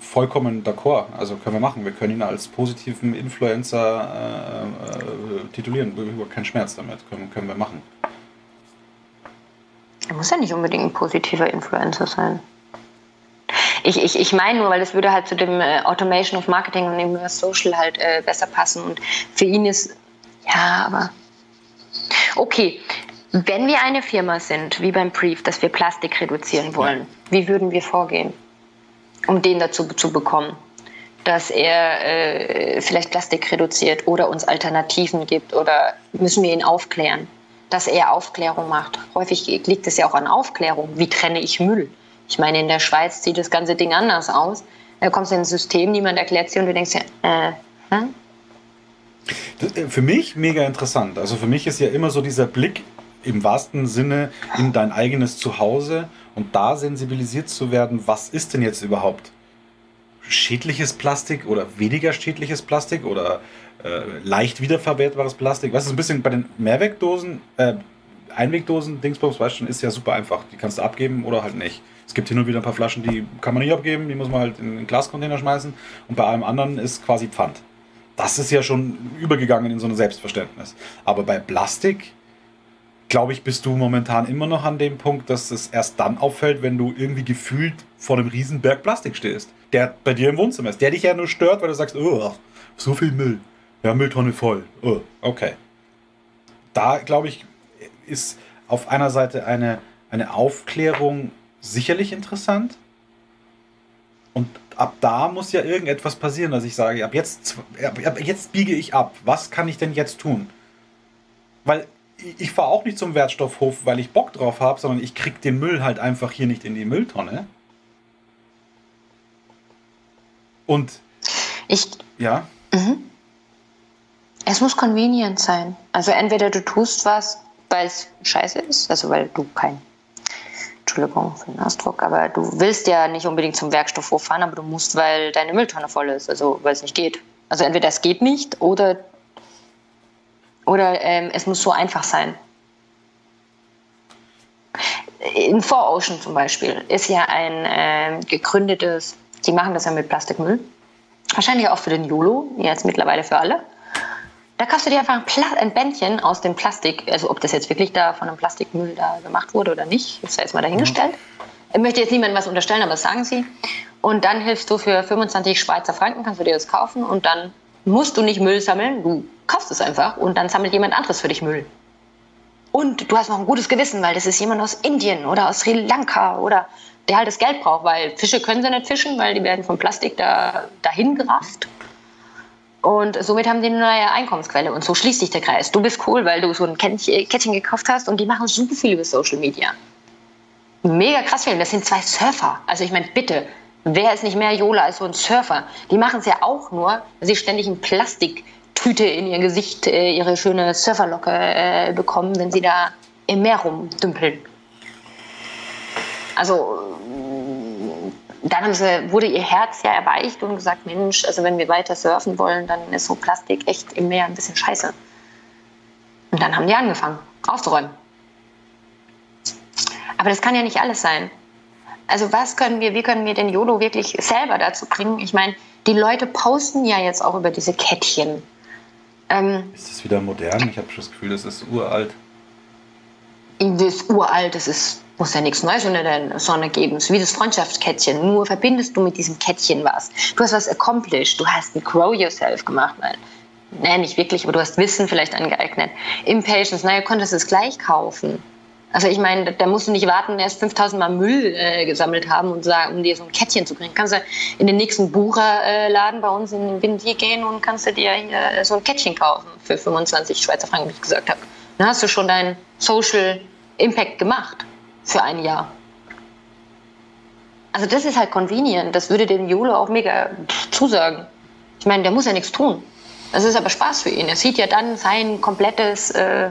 vollkommen d'accord. Also können wir machen. Wir können ihn als positiven Influencer äh, äh, titulieren. Kein Schmerz damit. Können, können wir machen. Er muss ja nicht unbedingt ein positiver Influencer sein. Ich, ich, ich meine nur, weil das würde halt zu dem äh, Automation of Marketing und dem Social halt äh, besser passen. Und für ihn ist, ja, aber. Okay, wenn wir eine Firma sind, wie beim Brief, dass wir Plastik reduzieren wollen, ja. wie würden wir vorgehen, um den dazu zu bekommen? Dass er äh, vielleicht Plastik reduziert oder uns Alternativen gibt oder müssen wir ihn aufklären? Dass er Aufklärung macht. Häufig liegt es ja auch an Aufklärung. Wie trenne ich Müll? Ich meine, in der Schweiz sieht das ganze Ding anders aus. Da kommst du in ein System, niemand erklärt es dir und du denkst ja, äh, hm? Für mich mega interessant. Also für mich ist ja immer so dieser Blick im wahrsten Sinne in dein eigenes Zuhause und da sensibilisiert zu werden, was ist denn jetzt überhaupt schädliches Plastik oder weniger schädliches Plastik oder äh, leicht wiederverwertbares Plastik. Was ist ein bisschen bei den Mehrwegdosen, äh, Einwegdosen, Dingsbums, weißt du, ist ja super einfach. Die kannst du abgeben oder halt nicht. Es gibt hin und wieder ein paar Flaschen, die kann man nicht abgeben, die muss man halt in einen Glascontainer schmeißen und bei allem anderen ist quasi Pfand. Das ist ja schon übergegangen in so ein Selbstverständnis. Aber bei Plastik glaube ich, bist du momentan immer noch an dem Punkt, dass es erst dann auffällt, wenn du irgendwie gefühlt vor einem riesen Berg Plastik stehst, der bei dir im Wohnzimmer ist, der dich ja nur stört, weil du sagst, oh, so viel Müll. Ja, Mülltonne voll. Oh, okay. Da, glaube ich, ist auf einer Seite eine, eine Aufklärung sicherlich interessant. Und ab da muss ja irgendetwas passieren, dass ich sage, ab jetzt, ab jetzt biege ich ab. Was kann ich denn jetzt tun? Weil ich fahre auch nicht zum Wertstoffhof, weil ich Bock drauf habe, sondern ich krieg den Müll halt einfach hier nicht in die Mülltonne. Und ich. Ja. Mhm. Es muss convenient sein. Also entweder du tust was, weil es scheiße ist, also weil du kein Entschuldigung für den Ausdruck, aber du willst ja nicht unbedingt zum Werkstoffhof fahren, aber du musst, weil deine Mülltonne voll ist, also weil es nicht geht. Also entweder es geht nicht oder oder ähm, es muss so einfach sein. In Four Ocean zum Beispiel ist ja ein äh, gegründetes, die machen das ja mit Plastikmüll. Wahrscheinlich auch für den YOLO, jetzt mittlerweile für alle. Da kaufst du dir einfach ein, ein Bändchen aus dem Plastik, also ob das jetzt wirklich da von einem Plastikmüll da gemacht wurde oder nicht, ist ja jetzt mal dahingestellt. Ich möchte jetzt niemandem was unterstellen, aber das sagen sie. Und dann hilfst du für 25 Schweizer Franken, kannst du dir das kaufen und dann musst du nicht Müll sammeln, du kaufst es einfach und dann sammelt jemand anderes für dich Müll. Und du hast noch ein gutes Gewissen, weil das ist jemand aus Indien oder aus Sri Lanka oder der halt das Geld braucht, weil Fische können sie nicht fischen, weil die werden vom Plastik da, dahin gerafft. Und somit haben die eine neue Einkommensquelle. Und so schließt sich der Kreis. Du bist cool, weil du so ein Kettchen gekauft hast und die machen super viel über Social Media. Mega krass viel. Das sind zwei Surfer. Also ich meine, bitte, wer ist nicht mehr Jola als so ein Surfer? Die machen es ja auch nur, weil sie ständig in Plastiktüte in ihr Gesicht äh, ihre schöne Surferlocke äh, bekommen, wenn sie da im Meer rumdümpeln. Also dann sie, wurde ihr Herz ja erweicht und gesagt, Mensch, also wenn wir weiter surfen wollen, dann ist so Plastik echt im Meer ein bisschen scheiße. Und dann haben die angefangen, aufzuräumen. Aber das kann ja nicht alles sein. Also was können wir, wie können wir den YOLO wirklich selber dazu bringen? Ich meine, die Leute posten ja jetzt auch über diese Kettchen. Ähm, ist das wieder modern? Ich habe schon das Gefühl, das ist uralt. Das ist uralt, das ist muss ja nichts Neues unter der Sonne geben. So wie das Freundschaftskettchen. Nur verbindest du mit diesem Kettchen was. Du hast was accomplished. Du hast ein Grow Yourself gemacht. Weil, nee, nicht wirklich, aber du hast Wissen vielleicht angeeignet. Impatience, naja, konntest es gleich kaufen. Also ich meine, da musst du nicht warten, erst 5000 Mal Müll äh, gesammelt haben und sagen, um dir so ein Kettchen zu kriegen. Kannst du in den nächsten Bucherladen äh, bei uns in den Windier gehen und kannst du dir hier so ein Kettchen kaufen für 25 Schweizer Franken, wie ich gesagt habe. Dann hast du schon deinen Social Impact gemacht für ein Jahr. Also das ist halt convenient. Das würde dem Jule auch mega zusagen. Ich meine, der muss ja nichts tun. Das ist aber Spaß für ihn. Er sieht ja dann sein komplettes, äh,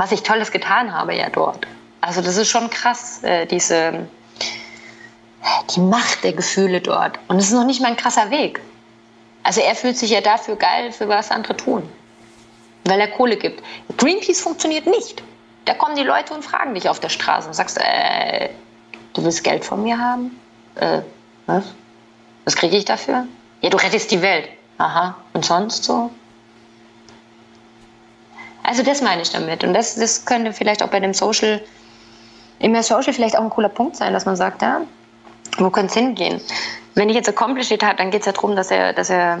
was ich Tolles getan habe ja dort. Also das ist schon krass, äh, diese, die Macht der Gefühle dort. Und es ist noch nicht mal ein krasser Weg. Also er fühlt sich ja dafür geil, für was andere tun. Weil er Kohle gibt. Greenpeace funktioniert nicht. Da kommen die Leute und fragen dich auf der Straße und sagst, äh, du willst Geld von mir haben? Äh, was? Was kriege ich dafür? Ja, du rettest die Welt. Aha. Und sonst so? Also das meine ich damit. Und das, das könnte vielleicht auch bei dem Social, im Social vielleicht auch ein cooler Punkt sein, dass man sagt, ja, wo könnte es hingehen? Wenn ich jetzt Accomplished habe, dann geht es ja darum, dass er, dass er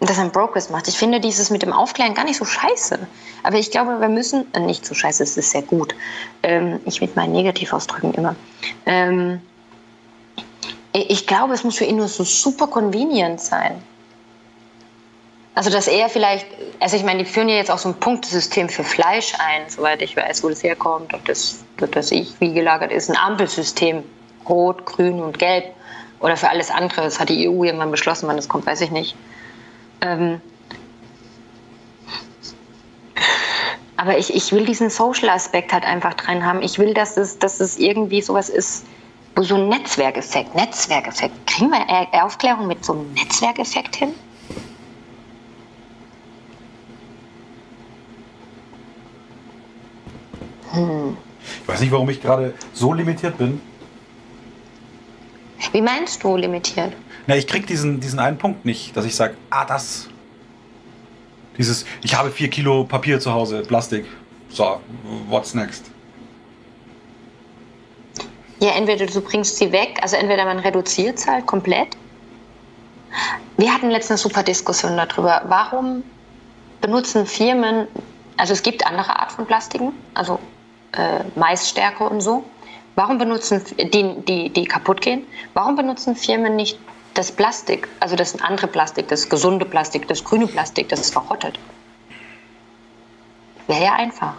dass ein Progress macht. Ich finde dieses mit dem Aufklären gar nicht so scheiße. Aber ich glaube, wir müssen, äh, nicht so scheiße, es ist sehr gut. Ähm, ich mit meinen Negativausdrücken immer. Ähm, ich glaube, es muss für ihn nur so super convenient sein. Also, dass er vielleicht, also ich meine, die führen ja jetzt auch so ein Punktesystem für Fleisch ein, soweit ich weiß, wo das herkommt, ob das, ob das ich wie gelagert ist, ein Ampelsystem, rot, grün und gelb oder für alles andere. Das hat die EU irgendwann beschlossen, wann das kommt, weiß ich nicht. Ähm, aber ich, ich will diesen Social-Aspekt halt einfach drin haben. Ich will, dass es, dass es irgendwie sowas ist, wo so ein Netzwerkeffekt, Netzwerkeffekt. Kriegen wir Aufklärung mit so einem Netzwerkeffekt hin? Hm. Ich weiß nicht, warum ich gerade so limitiert bin. Wie meinst du limitiert? Na, ich krieg diesen, diesen einen Punkt nicht, dass ich sage, ah, das. Dieses, ich habe vier Kilo Papier zu Hause, Plastik. So, what's next? Ja, entweder du bringst sie weg, also entweder man reduziert es halt komplett. Wir hatten letztens eine super Diskussion darüber, warum benutzen Firmen, also es gibt andere Art von Plastiken, also äh, Maisstärke und so. Warum benutzen die, die, die kaputt gehen? Warum benutzen Firmen nicht das Plastik, also das andere Plastik, das gesunde Plastik, das grüne Plastik, das ist verrottet? Wäre ja einfach.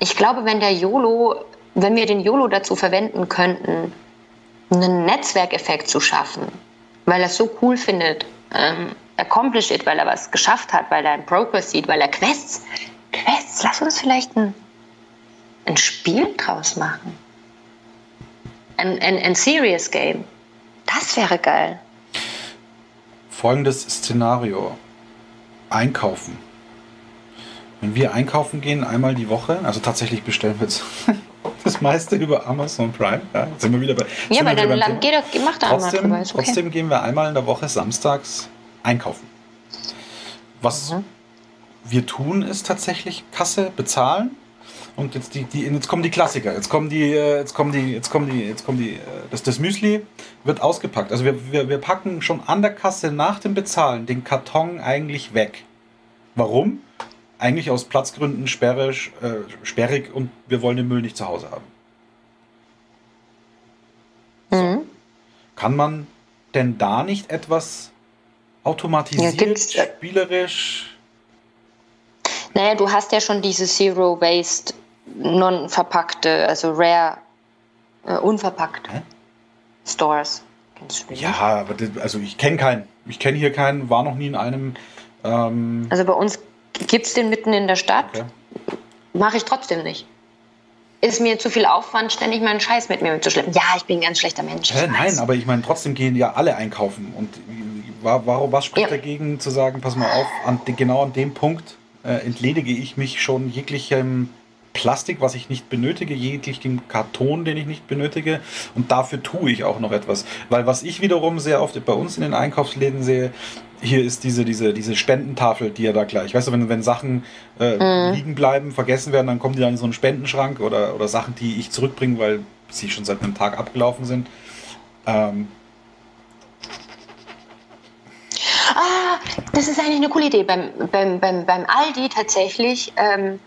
Ich glaube, wenn der YOLO wenn wir den YOLO dazu verwenden könnten, einen Netzwerkeffekt zu schaffen, weil er es so cool findet, ähm, accomplish it, weil er was geschafft hat, weil er einen Progress sieht, weil er Quests, Quests, lass uns vielleicht ein, ein Spiel draus machen. Ein, ein, ein Serious Game. Das wäre geil. Folgendes Szenario. Einkaufen. Wenn wir einkaufen gehen, einmal die Woche, also tatsächlich bestellen wir jetzt das meiste über Amazon Prime. Ja, jetzt sind wir wieder bei. Ja, weil dein Land geht doch, macht da trotzdem, drüber, okay. trotzdem gehen wir einmal in der Woche samstags einkaufen. Was mhm. wir tun, ist tatsächlich Kasse bezahlen. Und jetzt, die, die, jetzt kommen die Klassiker. Jetzt kommen die, äh, jetzt kommen die, jetzt kommen die, jetzt kommen die, äh, das, das Müsli wird ausgepackt. Also wir, wir, wir packen schon an der Kasse nach dem Bezahlen den Karton eigentlich weg. Warum? eigentlich aus Platzgründen sperrig, äh, sperrig und wir wollen den Müll nicht zu Hause haben. Mhm. Kann man denn da nicht etwas automatisiert, ja, spielerisch? Naja, du hast ja schon diese Zero Waste, non verpackte, also rare, äh, unverpackt Hä? Stores. Ja, aber das, also ich kenne keinen. Ich kenne hier keinen, war noch nie in einem. Ähm also bei uns Gibt es den mitten in der Stadt? Okay. Mache ich trotzdem nicht. Ist mir zu viel Aufwand, ständig meinen Scheiß mit mir mitzuschleppen. Ja, ich bin ein ganz schlechter Mensch. Hä, nein, aber ich meine, trotzdem gehen ja alle einkaufen. Und warum, was spricht ja. dagegen zu sagen, pass mal auf, an, genau an dem Punkt äh, entledige ich mich schon jeglichem Plastik, was ich nicht benötige, jeglichen Karton, den ich nicht benötige. Und dafür tue ich auch noch etwas. Weil was ich wiederum sehr oft bei uns in den Einkaufsläden sehe, hier ist diese, diese, diese Spendentafel, die ja da gleich, weißt du, wenn, wenn Sachen äh, mhm. liegen bleiben, vergessen werden, dann kommen die dann in so einen Spendenschrank oder, oder Sachen, die ich zurückbringe, weil sie schon seit einem Tag abgelaufen sind. Ähm. Ah, das ist eigentlich eine coole Idee. Beim, beim, beim, beim Aldi tatsächlich, ähm,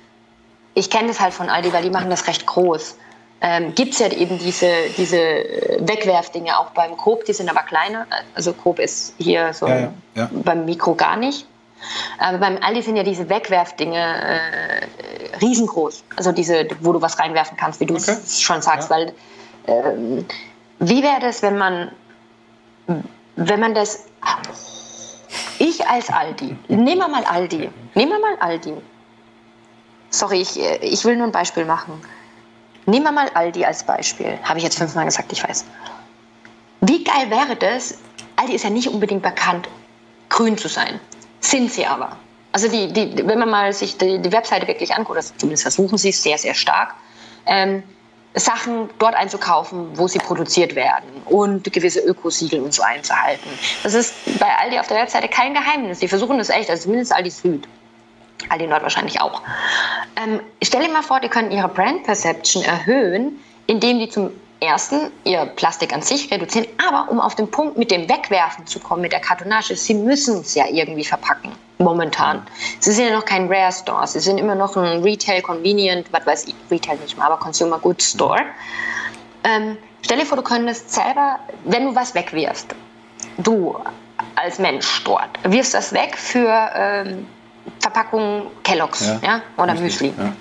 ich kenne das halt von Aldi, weil die machen das recht groß ähm, gibt es ja eben diese, diese Wegwerfdinge auch beim Coop, die sind aber kleiner. Also Coop ist hier so ja, ja, ja. beim Mikro gar nicht. Aber beim Aldi sind ja diese Wegwerfdinge äh, riesengroß. Also diese, wo du was reinwerfen kannst, wie du es okay. schon sagst. Weil ähm, wie wäre das, wenn man, wenn man das. Ich als Aldi, nehmen wir mal Aldi, nehmen wir mal Aldi. Sorry, ich, ich will nur ein Beispiel machen Nehmen wir mal Aldi als Beispiel. Habe ich jetzt fünfmal gesagt, ich weiß. Wie geil wäre das? Aldi ist ja nicht unbedingt bekannt, grün zu sein. Sind sie aber. Also die, die, wenn man mal sich die, die Webseite wirklich anguckt, also zumindest versuchen sie es sehr, sehr stark, ähm, Sachen dort einzukaufen, wo sie produziert werden und gewisse Ökosiegel und so einzuhalten. Das ist bei Aldi auf der Webseite kein Geheimnis. Die versuchen das echt, also zumindest Aldi Süd. Aldi Nord wahrscheinlich auch. Ähm, stell dir mal vor, die können ihre Brand Perception erhöhen, indem die zum ersten ihr Plastik an sich reduzieren, aber um auf den Punkt mit dem Wegwerfen zu kommen, mit der Kartonage, sie müssen es ja irgendwie verpacken, momentan. Sie sind ja noch kein Rare Store, sie sind immer noch ein Retail, Convenient, was weiß ich, Retail nicht mal, aber Consumer Goods Store. Ähm, stell dir vor, du könntest selber, wenn du was wegwirfst, du als Mensch dort, wirfst das weg für ähm, Verpackung Kelloggs ja, ja oder Müsli. Ja.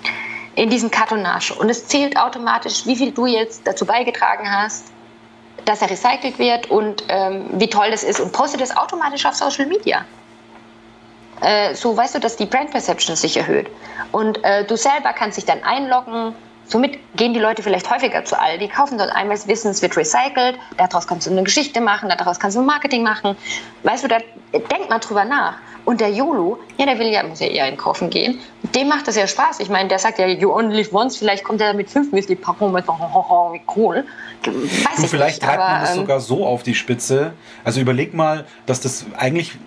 In diesen Kartonage. Und es zählt automatisch, wie viel du jetzt dazu beigetragen hast, dass er recycelt wird und ähm, wie toll das ist und postet es automatisch auf Social Media. Äh, so weißt du, dass die Brand Perception sich erhöht. Und äh, du selber kannst dich dann einloggen. Somit gehen die Leute vielleicht häufiger zu Aldi, kaufen dort einmal, wissen, es wird recycelt, daraus kannst du eine Geschichte machen, daraus kannst du Marketing machen. Weißt du, da, denk mal drüber nach. Und der YOLO, ja, der will ja, muss ja eher einkaufen gehen. Dem macht das ja Spaß. Ich meine, der sagt ja, you only live once, vielleicht kommt er mit fünf Müsli-Packungen mit, wie cool. Weiß Und vielleicht treibt man das ähm, sogar so auf die Spitze. Also überleg mal, dass das eigentlich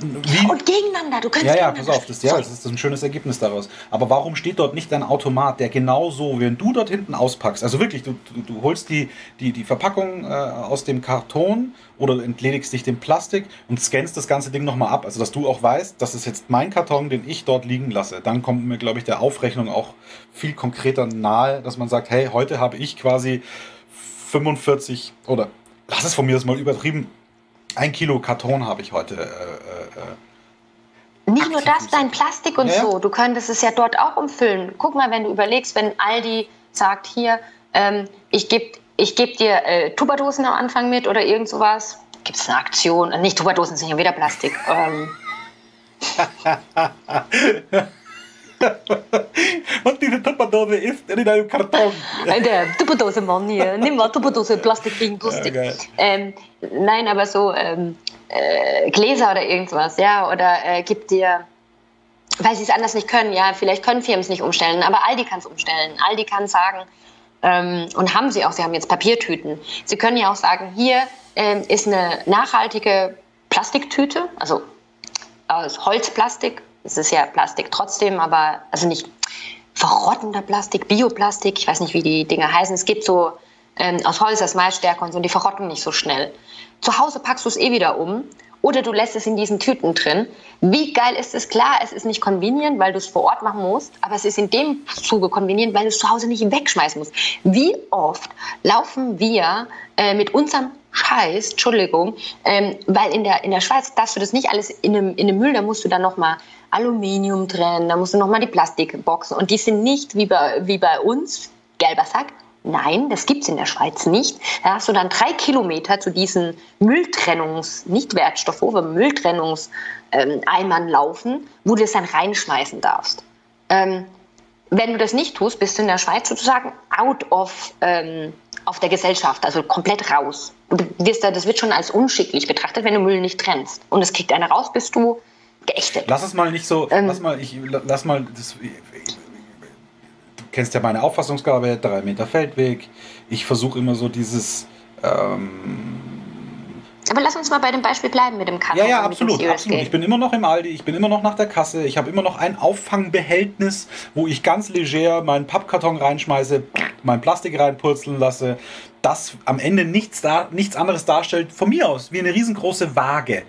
wie, und gegeneinander, du kannst ja, ja, pass auf, das, ja, das ist ein schönes Ergebnis daraus. Aber warum steht dort nicht ein Automat, der genauso, wenn du dort hinten auspackst, also wirklich, du, du, du holst die, die, die Verpackung äh, aus dem Karton oder entledigst dich dem Plastik und scannst das ganze Ding nochmal ab, also dass du auch weißt, das ist jetzt mein Karton, den ich dort liegen lasse. Dann kommt mir, glaube ich, der Aufrechnung auch viel konkreter nahe, dass man sagt, hey, heute habe ich quasi 45 oder lass es von mir das mal übertrieben, ein Kilo Karton habe ich heute. Äh, äh, Nicht nur das, dein Plastik und ja, so. Du könntest es ja dort auch umfüllen. Guck mal, wenn du überlegst, wenn Aldi sagt, hier, ähm, ich gebe ich geb dir äh, Tupperdosen am Anfang mit oder irgend sowas. Gibt es eine Aktion? Äh, nicht Tupperdosen sind ja wieder Plastik. Ähm. Und diese Tupperdose ist in einem Karton. Der Tupperdose, Mann, hier. Nimm mal Tupperdose, Plastik gegen Plastik. Ja, ähm, nein, aber so ähm, äh, Gläser oder irgendwas, ja, oder äh, gibt dir weil sie es anders nicht können. Ja, vielleicht können Firmen es nicht umstellen, aber Aldi kann es umstellen. Aldi kann sagen, ähm, und haben sie auch, sie haben jetzt Papiertüten. Sie können ja auch sagen, hier ähm, ist eine nachhaltige Plastiktüte, also aus Holzplastik es ist ja Plastik trotzdem, aber also nicht verrottender Plastik, Bioplastik, ich weiß nicht, wie die Dinge heißen. Es gibt so ähm, aus Holz das Malstärke und so, und die verrotten nicht so schnell. Zu Hause packst du es eh wieder um oder du lässt es in diesen Tüten drin. Wie geil ist es? Klar, es ist nicht convenient, weil du es vor Ort machen musst, aber es ist in dem Zuge convenient, weil du es zu Hause nicht wegschmeißen musst. Wie oft laufen wir äh, mit unserem Scheiß, Entschuldigung, ähm, weil in der, in der Schweiz darfst du das nicht alles in einem, in einem Müll, da musst du dann nochmal Aluminium trennen, da musst du nochmal die Plastikboxen und die sind nicht wie bei, wie bei uns, gelber Sack, Nein, das gibt es in der Schweiz nicht. Da hast du dann drei Kilometer zu diesen Mülltrennungs-, nicht Wertstoff, aber Mülltrennungseimern ähm, laufen, wo du das dann reinschmeißen darfst. Ähm, wenn du das nicht tust, bist du in der Schweiz sozusagen out of ähm, auf der Gesellschaft, also komplett raus. Du wirst da, das wird schon als unschicklich betrachtet, wenn du Müll nicht trennst. Und es kriegt einer raus, bist du geächtet. Lass es mal nicht so, ähm, lass mal, ich, lass mal, das, kennst ja meine Auffassungsgabe, drei Meter Feldweg. Ich versuche immer so dieses. Ähm, aber lass uns mal bei dem Beispiel bleiben mit dem Karton. Ja, ja, absolut, absolut. Ich bin immer noch im Aldi, ich bin immer noch nach der Kasse, ich habe immer noch ein Auffangbehältnis, wo ich ganz leger meinen Pappkarton reinschmeiße, mein Plastik reinpurzeln lasse, das am Ende nichts, da, nichts anderes darstellt, von mir aus, wie eine riesengroße Waage.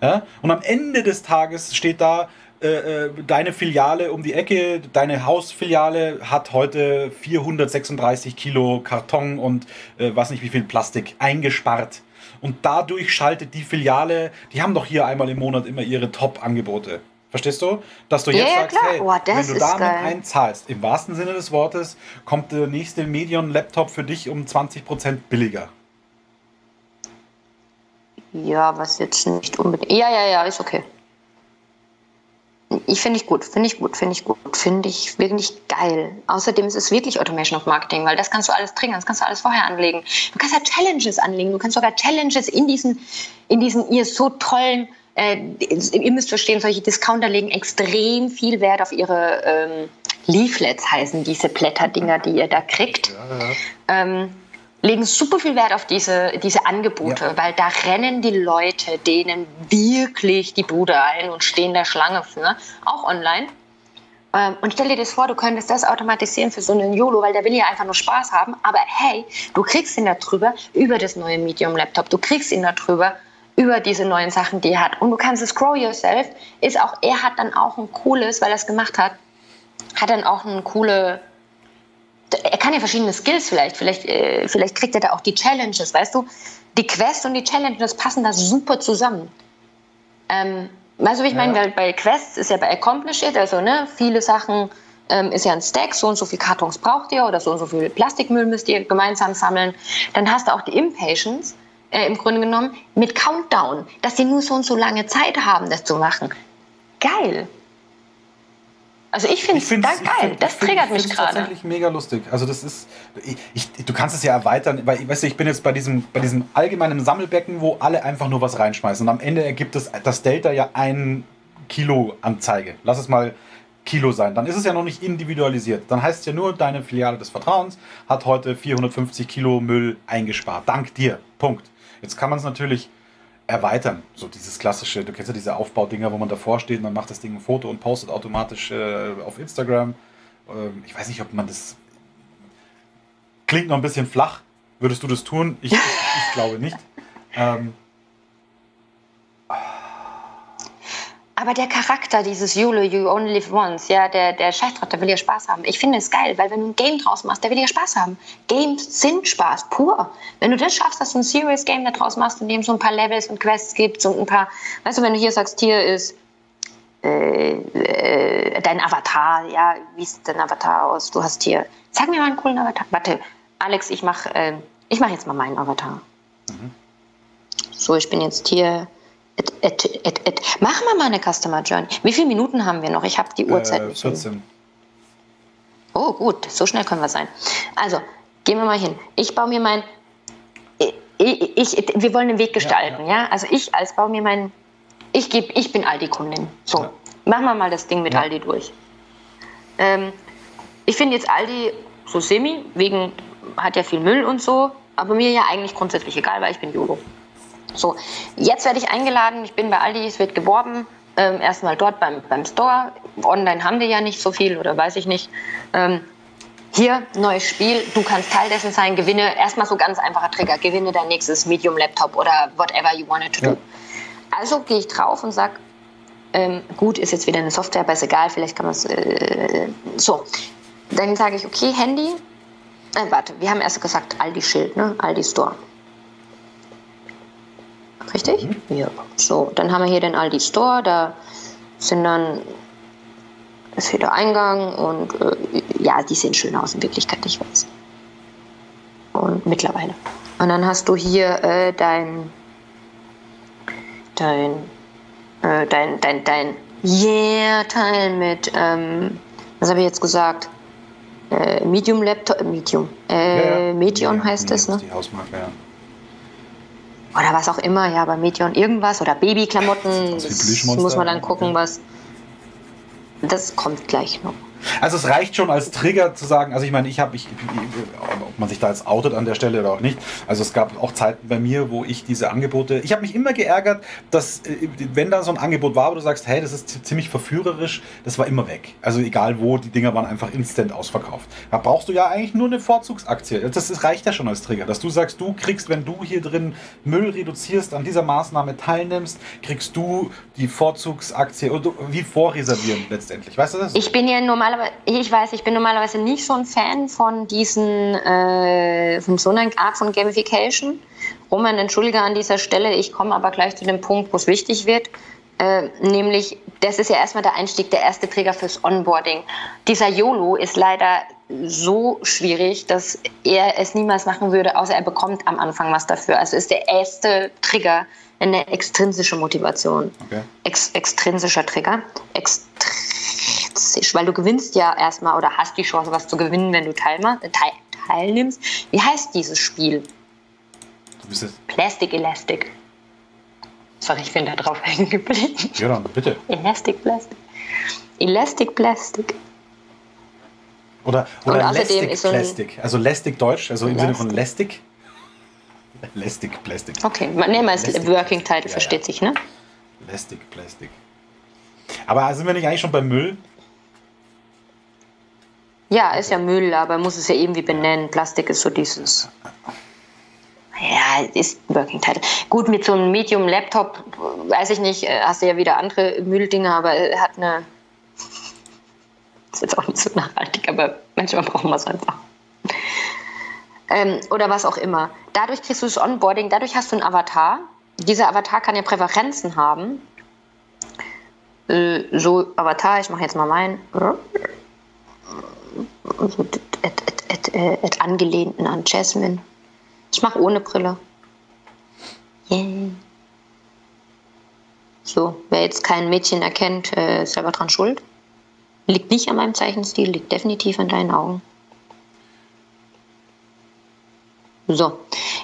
Ja? Und am Ende des Tages steht da, äh, äh, deine Filiale um die Ecke, deine Hausfiliale hat heute 436 Kilo Karton und äh, was nicht wie viel Plastik eingespart. Und dadurch schaltet die Filiale, die haben doch hier einmal im Monat immer ihre Top-Angebote. Verstehst du? Dass du jetzt ja, sagst, hey, oh, wenn du damit geil. einzahlst, im wahrsten Sinne des Wortes, kommt der nächste Medion-Laptop für dich um 20% billiger. Ja, was jetzt nicht unbedingt. Ja, ja, ja, ist okay. Ich finde ich gut, finde ich gut, finde ich gut, finde ich wirklich geil. Außerdem ist es wirklich Automation of Marketing, weil das kannst du alles triggern, das kannst du alles vorher anlegen. Du kannst ja Challenges anlegen, du kannst sogar Challenges in diesen, in diesen ihr so tollen, äh, ihr müsst verstehen, solche Discounter legen extrem viel Wert auf ihre ähm, Leaflets, heißen diese Blätterdinger, die ihr da kriegt. Ja, ja. Ähm, legen super viel Wert auf diese, diese Angebote, ja. weil da rennen die Leute denen wirklich die Bude ein und stehen der Schlange für, auch online. Ähm, und stell dir das vor, du könntest das automatisieren für so einen YOLO, weil der will ja einfach nur Spaß haben. Aber hey, du kriegst ihn da drüber über das neue Medium-Laptop. Du kriegst ihn da drüber über diese neuen Sachen, die er hat. Und du kannst es grow yourself. Ist auch, er hat dann auch ein cooles, weil er es gemacht hat, hat dann auch eine coole er kann ja verschiedene Skills vielleicht, vielleicht, äh, vielleicht kriegt er da auch die Challenges, weißt du? Die Quest und die Challenges passen da super zusammen. Ähm, weißt du, wie ich ja. meine? Weil bei Quests ist ja bei Accomplished, also ne, viele Sachen ähm, ist ja ein Stack, so und so viel Kartons braucht ihr oder so und so viel Plastikmüll müsst ihr gemeinsam sammeln. Dann hast du auch die Impatience, äh, im Grunde genommen, mit Countdown, dass die nur so und so lange Zeit haben, das zu machen. Geil. Also ich finde es da geil. Find, das triggert find, mich gerade. Das ist tatsächlich mega lustig. Also das ist, ich, ich, du kannst es ja erweitern, weil weißt du, ich bin jetzt bei diesem, bei diesem allgemeinen Sammelbecken, wo alle einfach nur was reinschmeißen. Und am Ende ergibt es das Delta ja ein Kilo Anzeige. Lass es mal Kilo sein. Dann ist es ja noch nicht individualisiert. Dann heißt es ja nur, deine Filiale des Vertrauens hat heute 450 Kilo Müll eingespart. Dank dir. Punkt. Jetzt kann man es natürlich erweitern. So dieses klassische, du kennst ja diese Aufbaudinger, wo man davor steht, man macht das Ding ein Foto und postet automatisch äh, auf Instagram. Ähm, ich weiß nicht, ob man das. Klingt noch ein bisschen flach. Würdest du das tun? Ich, ich, ich glaube nicht. Ähm, Aber der Charakter dieses YOLO, You Only Live Once, ja, der, der Scheißdraht, der will ja Spaß haben. Ich finde es geil, weil wenn du ein Game draus machst, der will ja Spaß haben. Games sind Spaß, pur. Wenn du das schaffst, dass du ein Serious Game da draus machst, in dem so ein paar Levels und Quests gibt und ein paar, weißt du, wenn du hier sagst, hier ist äh, äh, dein Avatar, ja, wie sieht dein Avatar aus? Du hast hier, sag mir mal einen coolen Avatar. Warte, Alex, ich mach, äh, ich mach jetzt mal meinen Avatar. Mhm. So, ich bin jetzt hier Et, et, et. Machen wir mal eine Customer Journey. Wie viele Minuten haben wir noch? Ich habe die Uhrzeit äh, nicht. 14. Oh, gut, so schnell können wir sein. Also, gehen wir mal hin. Ich baue mir mein. Ich, ich, wir wollen den Weg gestalten, ja, ja. ja? Also, ich als baue mir mein. Ich, geb, ich bin Aldi-Kundin. So, ja. machen wir mal das Ding mit Aldi durch. Ähm, ich finde jetzt Aldi so semi, wegen hat ja viel Müll und so, aber mir ja eigentlich grundsätzlich egal, weil ich bin YOLO. So, jetzt werde ich eingeladen, ich bin bei Aldi, es wird geworben. Ähm, erstmal dort beim, beim Store. Online haben wir ja nicht so viel oder weiß ich nicht. Ähm, hier, neues Spiel, du kannst Teil dessen sein, gewinne, erstmal so ganz einfacher Trigger, gewinne dein nächstes Medium-Laptop oder whatever you wanted to do. Also gehe ich drauf und sage, ähm, gut, ist jetzt wieder eine Software, aber ist egal, vielleicht kann man es, äh, so. Dann sage ich, okay, Handy, äh, warte, wir haben erst gesagt Aldi-Schild, ne? Aldi-Store. Richtig? Mhm. Ja. So, dann haben wir hier den Aldi Store, da sind dann ist hier der Eingang und äh, ja, die sehen schön aus in Wirklichkeit, ich weiß. Und mittlerweile. Und dann hast du hier äh, dein dein äh, dein dein dein Yeah Teil mit ähm, was habe ich jetzt gesagt? Äh, Medium Laptop, Medium, äh, ja, ja. Medion ja, heißt es, ne? Die Hausmarke, ja oder was auch immer, ja, bei Medion irgendwas oder Babyklamotten. Das, das muss man dann gucken, was. Das kommt gleich noch. Also es reicht schon als Trigger zu sagen, also ich meine, ich habe, ich, ob man sich da jetzt outet an der Stelle oder auch nicht, also es gab auch Zeiten bei mir, wo ich diese Angebote, ich habe mich immer geärgert, dass äh, wenn da so ein Angebot war, wo du sagst, hey, das ist ziemlich verführerisch, das war immer weg. Also egal wo, die Dinger waren einfach instant ausverkauft. Da brauchst du ja eigentlich nur eine Vorzugsaktie. Das reicht ja schon als Trigger, dass du sagst, du kriegst, wenn du hier drin Müll reduzierst, an dieser Maßnahme teilnimmst, kriegst du die Vorzugsaktie oder wie vorreservieren letztendlich. Weißt du das? Ich bin ja normal normalerweise, ich weiß, ich bin normalerweise nicht so ein Fan von diesen, äh, von so einer Art von Gamification. Roman, entschuldige an dieser Stelle, ich komme aber gleich zu dem Punkt, wo es wichtig wird. Äh, nämlich, das ist ja erstmal der Einstieg, der erste Trigger fürs Onboarding. Dieser YOLO ist leider so schwierig, dass er es niemals machen würde, außer er bekommt am Anfang was dafür. Also ist der erste Trigger eine extrinsische Motivation. Okay. Ex extrinsischer Trigger. Extrinsisch, weil du gewinnst ja erstmal oder hast die Chance, was zu gewinnen, wenn du teil teil teilnimmst. Wie heißt dieses Spiel? Du bist es. Plastic Elastic. Sorry, ich bin da drauf hängen geblieben. Ja, dann bitte. Elastic Plastic. Elastic Plastic. Oder, oder lästig so Plastik. Also lästig Deutsch, also im Sinne von lästig. Lästig Plastik. Okay, man nehmen als Working Title, ja, versteht ja. sich, ne? Lästig Plastik. Aber sind wir nicht eigentlich schon beim Müll? Ja, ist ja Müll, aber muss es ja irgendwie benennen. Plastik ist so dieses. Ja, ist Working Title. Gut, mit so einem Medium Laptop, weiß ich nicht, äh, hast du ja wieder andere Mülldinger, aber er hat eine ist jetzt auch nicht so nachhaltig, aber manchmal brauchen wir es einfach. Ähm, oder was auch immer. Dadurch kriegst du das Onboarding, dadurch hast du einen Avatar. Dieser Avatar kann ja Präferenzen haben. Äh, so, Avatar, ich mache jetzt mal meinen. So, et, et, et, et, angelehnten an Jasmine. Ich mache ohne Brille. Yeah. So, wer jetzt kein Mädchen erkennt, äh, ist selber dran schuld. Liegt nicht an meinem Zeichenstil, liegt definitiv an deinen Augen. So,